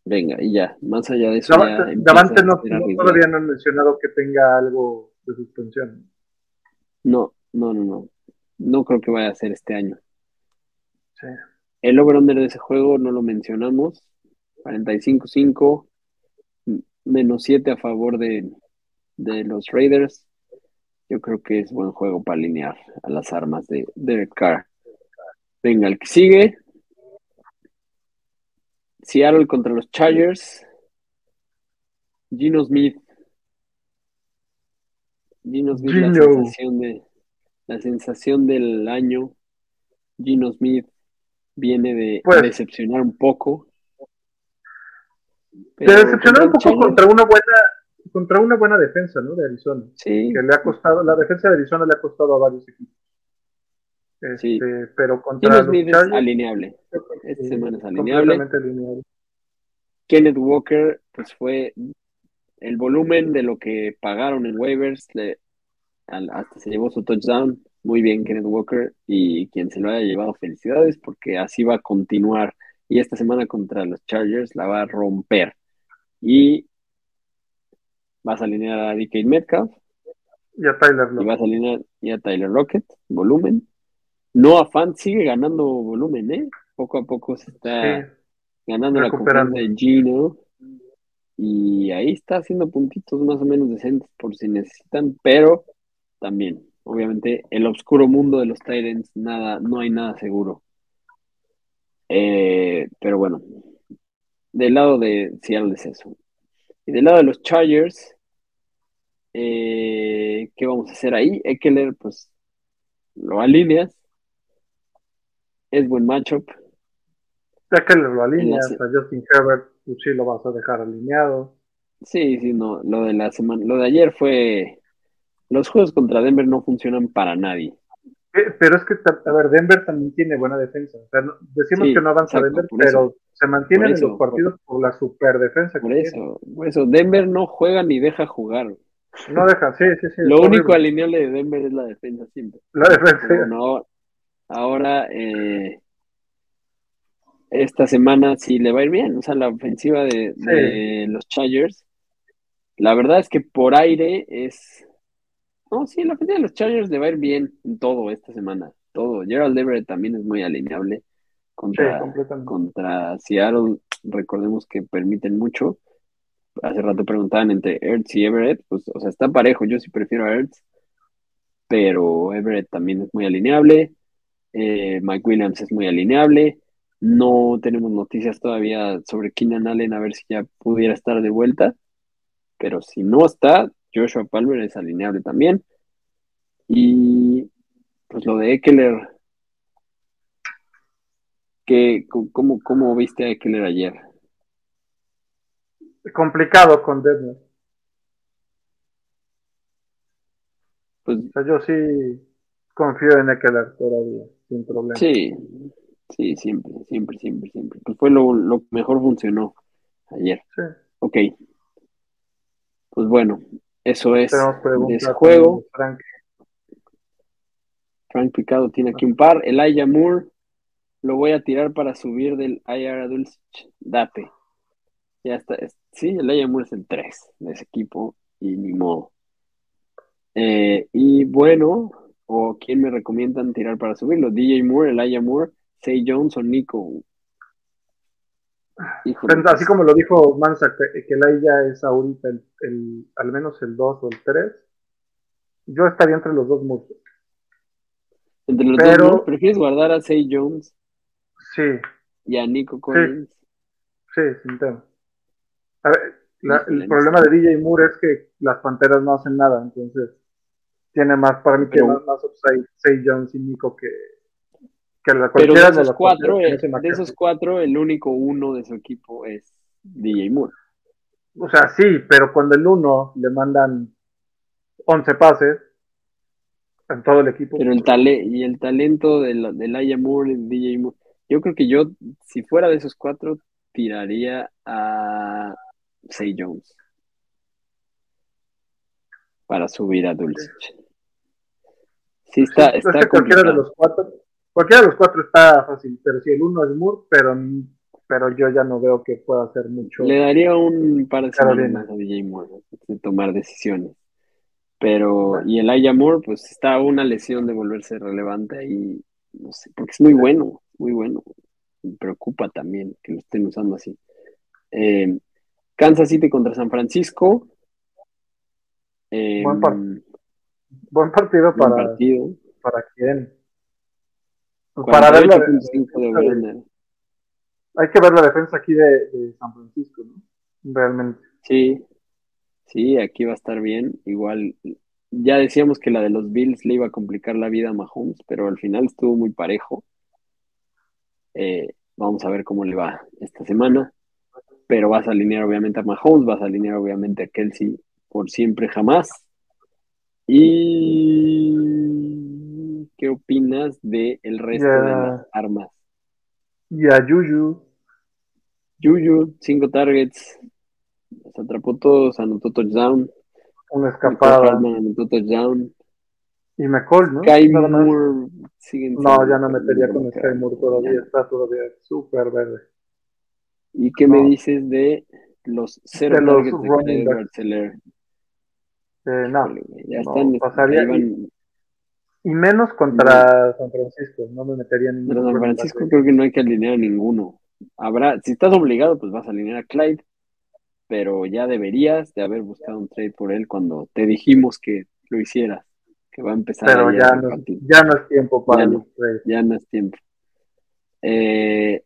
Venga, y ya, más allá de eso. Davante, no, no- todavía no han mencionado que tenga algo de suspensión. No, no, no, no. No creo que vaya a ser este año. Sí. El over-under de ese juego no lo mencionamos. 45-5, m- menos 7 a favor de, de los Raiders. Yo creo que es buen juego para alinear a las armas de Derek Carr. Venga, el que sigue. Seattle contra los Chargers. Gino Smith. Gino Smith, la sensación de la sensación del año. Gino Smith viene de Pues- decepcionar un poco. Te Pero decepcionó un poco contra una buena contra una buena defensa, ¿no? De Arizona. Sí, Que le ha costado, la defensa de Arizona le ha costado a varios equipos. Este, Sí. Pero contra los Smith es Chargers, alineable. Esta semana es alineable. alineable. Kenneth Walker, pues fue el volumen de lo que pagaron en waivers, le- al- hasta se llevó su touchdown. Muy bien, Kenneth Walker, y quien se lo haya llevado, felicidades, porque así va a continuar. Y esta semana contra los Chargers la va a romper. Y vas a alinear a DK Metcalf, Y a Tyler y Lockett. vas a alinear y a Tyler Rocket, volumen. Noah Fant sigue ganando volumen, ¿eh? Poco a poco se está Sí. ganando la confianza de Gino. Y ahí está haciendo puntitos más o menos decentes por si necesitan, pero también, obviamente, el oscuro mundo de los Titans, nada, no hay nada seguro. Eh, pero bueno, del lado de Seattle es eso. Y del lado de los Chargers, eh, ¿qué vamos a hacer ahí? Eckler, pues lo alineas. Es buen matchup. Ya que lo alineas la a Justin Herbert, pues sí lo vas a dejar alineado. Sí, sí, no. Lo de la semana, lo de ayer fue. Los juegos contra Denver no funcionan para nadie. Eh, Pero es que, a ver, Denver también tiene buena defensa. O sea, no- decimos Sí, que no avanza exacto, Denver, pero eso. se mantienen en los partidos por, la super defensa Por que eso, por eso, Denver no juega ni deja jugar. No deja, sí, sí, sí. Lo único alineable de Denver es la defensa siempre. La defensa. Bueno, ahora, eh, esta semana sí le va a ir bien. O sea, la ofensiva de, de los Chargers, la verdad es que por aire es. No, sí, la ofensiva de los Chargers le va a ir bien en todo esta semana. Todo. Gerald Everett también es muy alineable contra, contra Seattle. Recordemos que permiten mucho. Hace rato preguntaban entre Ertz y Everett. Pues, o sea, está parejo. Yo sí prefiero a Ertz. Pero Everett también es muy alineable. Eh, Mike Williams es muy alineable. No tenemos noticias todavía sobre Keenan Allen, a ver si ya pudiera estar de vuelta. Pero si no está, Joshua Palmer es alineable también. Y pues lo de Eckler, ¿qué, cómo, ¿cómo viste a Eckler ayer? Complicado con Denver. Pues O sea, yo sí confío en Eckler todavía, sin problema. sí, sí, siempre, siempre, siempre, siempre. Pues fue lo, lo que mejor funcionó ayer. Sí. Ok. Pues bueno, eso es de juego. Frank. Frank Picado tiene aquí un par. Elijah Moore lo voy a tirar para subir del IR Adults Dape. Ya está. es- Sí, Elijah Moore es el 3 de ese equipo y ni modo. Eh, y bueno, o quién me recomiendan tirar para subirlo, DJ Moore, Elijah Moore, Say Jones o Nico. Híjole, Pero Así como lo dijo Mansa, que, que ya es ahorita el, el- al menos el 2 o el 3. Yo estaría entre los dos muchos. entre los pero- dos. ¿prefieres guardar a Say Jones Sí, y a Nico Collins? sí, sin tema. A ver, la- el problema de DJ Moore es que las panteras no hacen nada, entonces tiene más, para mí Pero- tiene más, más upside Say Jones y Nico que, Que la- Pero de cualquiera esos, los cuatro, eh, que de esos cuatro, el único uno de su equipo es DJ Moore. O sea, sí, pero cuando el uno le mandan 11 pases en todo el equipo, Pero el tale y el talento de, la, de Laia Moore y DJ Moore. Yo creo que yo, si fuera de esos cuatro, tiraría a Say Jones para subir a Dulcich. Sí, está, es está que cualquiera de los cuatro, cualquiera de los cuatro está fácil, pero si el uno es Moore, pero, pero yo ya no veo que pueda hacer mucho. Le daría un par de semanas más a DJ Moore de tomar decisiones. Pero, y el Aya Moore, pues está una lesión de volverse relevante ahí, no sé, porque es muy bueno, muy bueno. Me preocupa también que lo estén usando así. Eh, Kansas City contra San Francisco. Eh, Buen par- buen Buen partido para, partido. para quién. Pues para ver la, 48.5 de hay que ver la defensa aquí de, de San Francisco, ¿no? Realmente. Sí, sí, aquí va a estar bien. Igual, ya decíamos que la de los Bills le iba a complicar la vida a Mahomes, pero al final estuvo muy parejo. Eh, vamos a ver cómo le va esta semana. Pero vas a alinear obviamente a Mahomes, vas a alinear obviamente a Kelsey por siempre jamás. ¿Y qué opinas del resto de Ya. las armas? Y a Yuyu, Juju, cinco targets, los atrapó todos, anotó touchdown. una escapada. Anotó touchdown. Y McCall, ¿no? Sky. Moore No, ya no metería con Sky Moore todavía, Ya. está todavía súper verde. ¿Y qué me dices de los cero De los targets de. Edwards-Helaire? Eh, no, Ya no, están, pasaría van- y menos contra San Francisco, no me metería en ningún San Francisco creo que no hay que alinear a ninguno. Habrá, si estás obligado, pues vas a alinear a Clyde, pero ya deberías de haber buscado un trade por él cuando te dijimos que lo hicieras, que va a empezar Pero a ya no, ya no es tiempo para Ya el no. trade. ya no es tiempo. Eh,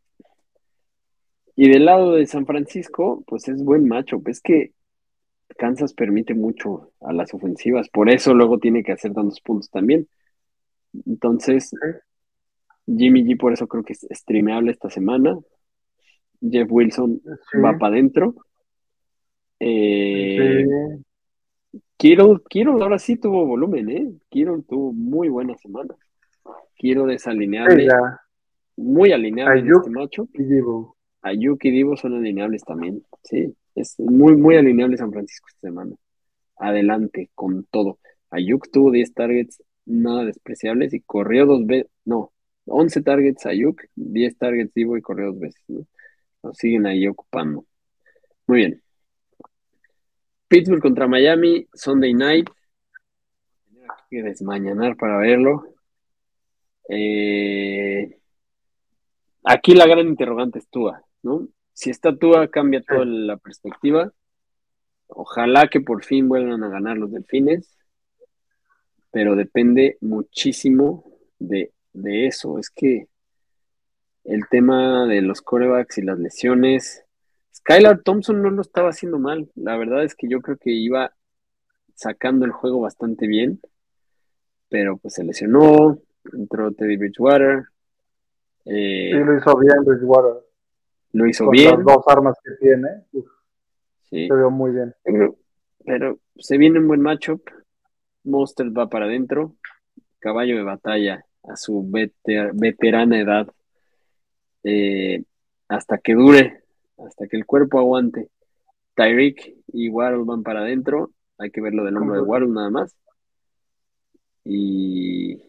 y del lado de San Francisco, pues es buen macho. Es que Kansas permite mucho a las ofensivas, por eso luego tiene que hacer tantos puntos también. Entonces, Jimmy G por eso creo que es streameable esta semana. Jeff Wilson Sí, va para adentro. Eh, sí. Kittle, Kittle ahora sí tuvo volumen, ¿eh? Kittle tuvo muy buena semana. Kittle es Sí, alineable, ya. muy alineable Ayuk. este macho. Y Divo. Ayuk y Divo son alineables también. Sí, es muy, muy alineable San Francisco esta semana. Adelante con todo. Ayuk tuvo 10 targets, nada despreciables y corrió dos veces. No, 11 targets Ayuk, 10 targets Divo y corrió dos veces. ¿no? Siguen ahí ocupando. Muy bien. Pittsburgh contra Miami, Sunday night. Tenía que desmañanar para verlo. Eh, aquí la gran interrogante es ¿no? Si está Tua, cambia toda la perspectiva. Ojalá que por fin vuelvan a ganar los delfines, pero depende muchísimo de, de eso. Es que el tema de los corebacks y las lesiones. Skylar Thompson no lo estaba haciendo mal. La verdad es que yo creo que iba sacando el juego bastante bien, pero pues se lesionó, entró Teddy Bridgewater, eh, Sí, lo hizo bien Bridgewater. Lo hizo Con bien, las dos armas que tiene, uf, sí, se vio muy bien. pero, pero se viene un buen matchup. Monster va para adentro, caballo de batalla a su veter- veterana edad, eh, hasta que dure, hasta que el cuerpo aguante. Tyreek y Waddle van para adentro, hay que ver lo del hombro de Waddle nada más. Y,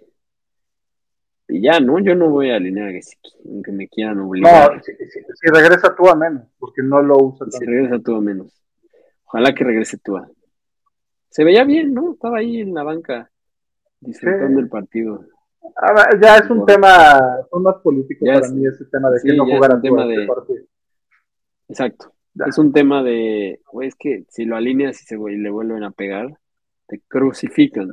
y ya, ¿no? Yo no voy a alinear a Gesicki, aunque me quieran obligar. No, si, si- si regresa tú a menos, porque no lo usa si tanto. regresa tú a menos. Ojalá que regrese tú a. Se veía bien, ¿no? Estaba ahí en la banca disfrutando Sí. el partido. Ah, ya es un tema, son más políticos Ya para es- mí ese tema de sí, que no ya es jugara un tú tema este de- partido. Exacto. Ya. Es un tema de, güey, es que si lo alineas y se y le vuelven a pegar, te crucifican,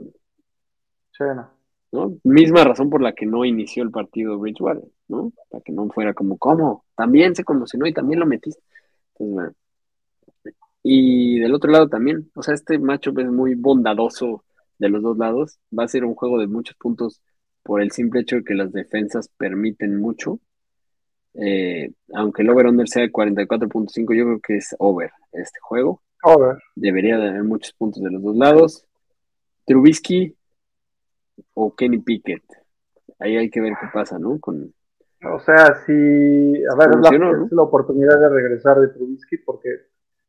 Sí, no. ¿No? Misma razón por la que no inició el partido Bridgewater, ¿no? Para que no fuera como, ¿cómo? También se conmocionó y también lo metiste. Entonces, bueno. Y del otro lado también, o sea, este matchup es muy bondadoso de los dos lados. Va a ser un juego de muchos puntos por el simple hecho de que las defensas permiten mucho. Eh, aunque el over-under sea de 44.5, yo creo que es over este juego. Over. Debería de haber muchos puntos de los dos lados. Trubisky o Kenny Pickett. Ahí hay que ver qué pasa, ¿no? Con, o sea, si. A ver, es la, es la, oportunidad de regresar de Trubisky, porque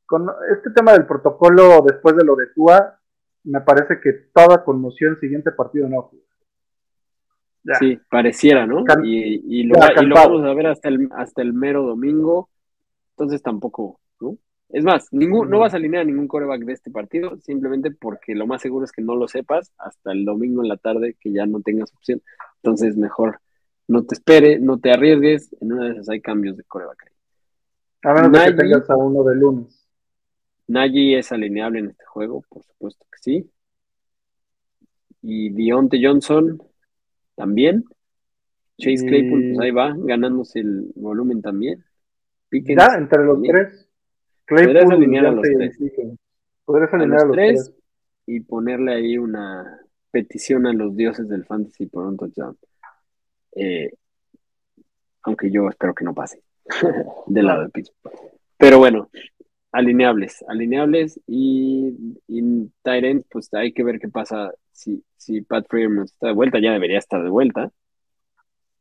con este tema del protocolo después de lo de Tua, me parece que toda conmoción siguiente partido no. Sí, pareciera, ¿no? y, lo, vamos a ver hasta el, hasta el mero domingo, entonces tampoco, ¿no? Es más, ningún, no vas a alinear a ningún coreback de este partido, simplemente porque lo más seguro es que no lo sepas hasta el domingo en la tarde, que ya no tengas opción. Entonces, mejor no te espere, no te arriesgues, en una de esas hay cambios de coreback. A menos que tengas a uno de lunes. Nagy es alineable en este juego, por supuesto que sí. Y Dionte Johnson también. Chase Claypool, pues ahí va, ganándose el volumen también. ya, entre los tres. Podrías alinear a los tres. Podrías alinear a los, tres, y ponerle ahí una petición a los dioses del fantasy por un touchdown. Eh, aunque yo espero que no pase del lado del piso. Pero bueno, alineables, alineables y, y Tyrant, pues hay que ver qué pasa si, si Pat Freeman está de vuelta, ya debería estar de vuelta,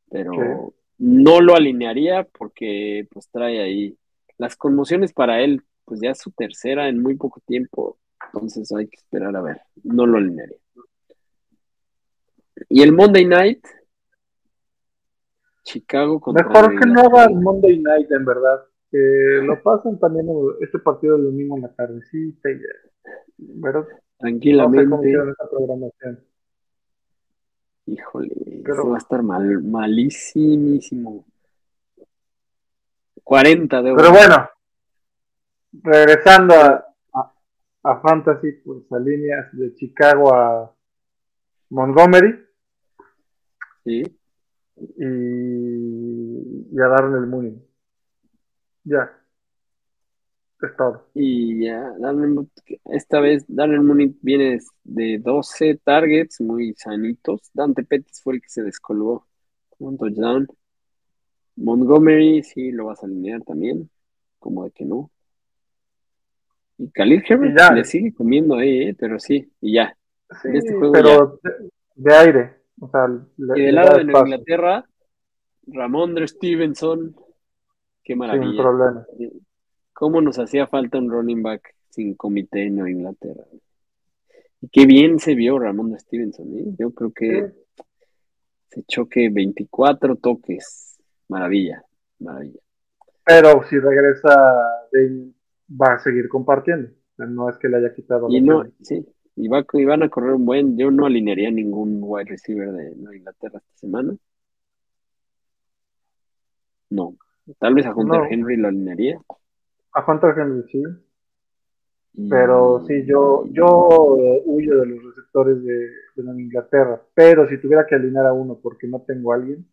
pero no lo alinearía porque pues trae ahí las conmociones para él, pues ya es su tercera en muy poco tiempo, entonces hay que esperar a ver, no lo alinearía. Y el Monday Night, Chicago contra Mejor que no haga el Monday Night, en verdad. Que lo pasan también este partido del domingo en la tardecita y ¿verdad? Tranquilamente. Híjole, Pero, va a estar mal, malísimo. 40 de Pero bueno, regresando a, a, Fantasy, pues a líneas de Chicago a Montgomery. Sí. Y, y a darle el Mooney. Ya. Es todo. Y ya, esta vez Darnell Mooney viene de 12 targets muy sanitos. Dante Pettis fue el que se descolgó un touchdown. Montgomery sí lo vas a alinear también, como de que no. Y Khalil Herbert le sigue comiendo ahí, ¿eh? pero sí, y ya. este juego pero De, aire. O sea, y del lado de Inglaterra, Ramondre Stevenson, qué maravilla. Sin problema. ¿Cómo nos hacía falta un running back sin comité en Inglaterra? Y qué bien se vio Ramón Stevenson, ¿eh? Yo creo que se choque 24 toques. Maravilla, maravilla. Pero si regresa, va a seguir compartiendo. No es que le haya quitado. Y no, sí, y, va, van a correr un buen. Yo no alinearía ningún wide receiver de Inglaterra esta semana. No, tal vez a Hunter Henry lo alinearía. A Hunter Henry sí. Pero sí, yo, yo huyo de los receptores de, de Inglaterra. Pero si tuviera que alinear a uno porque no tengo a alguien,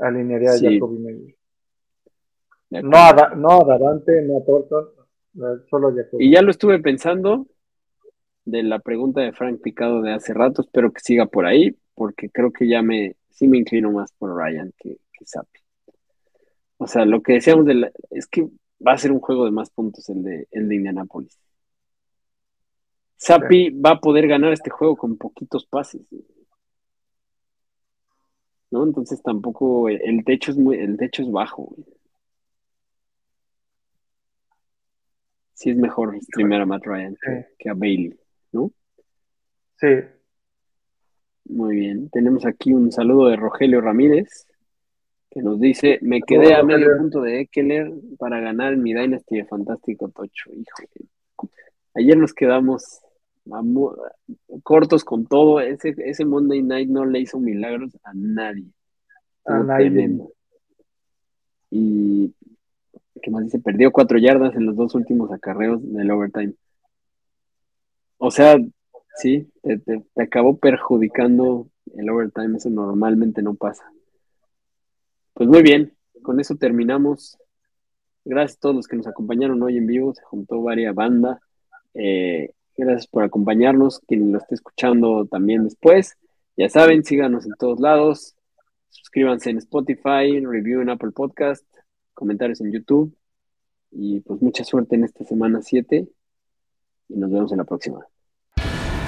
alinearía a Jacoby. No a, no a Davante, no a Thornton, solo a Jacoby. Y ya lo estuve pensando de la pregunta de Frank Picado de hace rato. Espero que siga por ahí, porque creo que ya me, sí me inclino más por Ryan que, que Sapi. O sea, lo que decíamos de la, es que va a ser un juego de más puntos el de, el de Indianapolis. Sapi va a poder ganar este juego con poquitos pases. ¿No? Entonces tampoco el techo es muy, el techo es bajo. Sí es mejor streamer a Matt Ryan que, a Bailey, ¿no? Sí. Muy bien. Tenemos aquí un saludo de Rogelio Ramírez que nos dice, me quedé a medio punto de Eckler para ganar mi Dynasty de Fantástico Tocho. Hijo, ayer nos quedamos cortos con todo. Ese, ese Monday Night no le hizo milagros a nadie. A nadie. Y, ¿qué más dice? Perdió cuatro yardas en los dos últimos acarreos del overtime. O sea, sí, te acabó perjudicando el overtime. Eso normalmente no pasa. Pues muy bien, con eso terminamos. Gracias a todos los que nos acompañaron hoy en vivo, se juntó varias banda. Eh, gracias por acompañarnos, quien lo esté escuchando también después. Ya saben, síganos en todos lados. Suscríbanse en Spotify, review en Apple Podcast, comentarios en YouTube. Y pues mucha suerte en esta semana 7 y nos vemos en la próxima.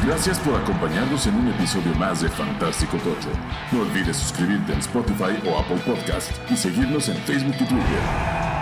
Gracias por acompañarnos en un episodio más de Fantástico Tocho. No olvides suscribirte en Spotify o Apple Podcast y seguirnos en Facebook y Twitter.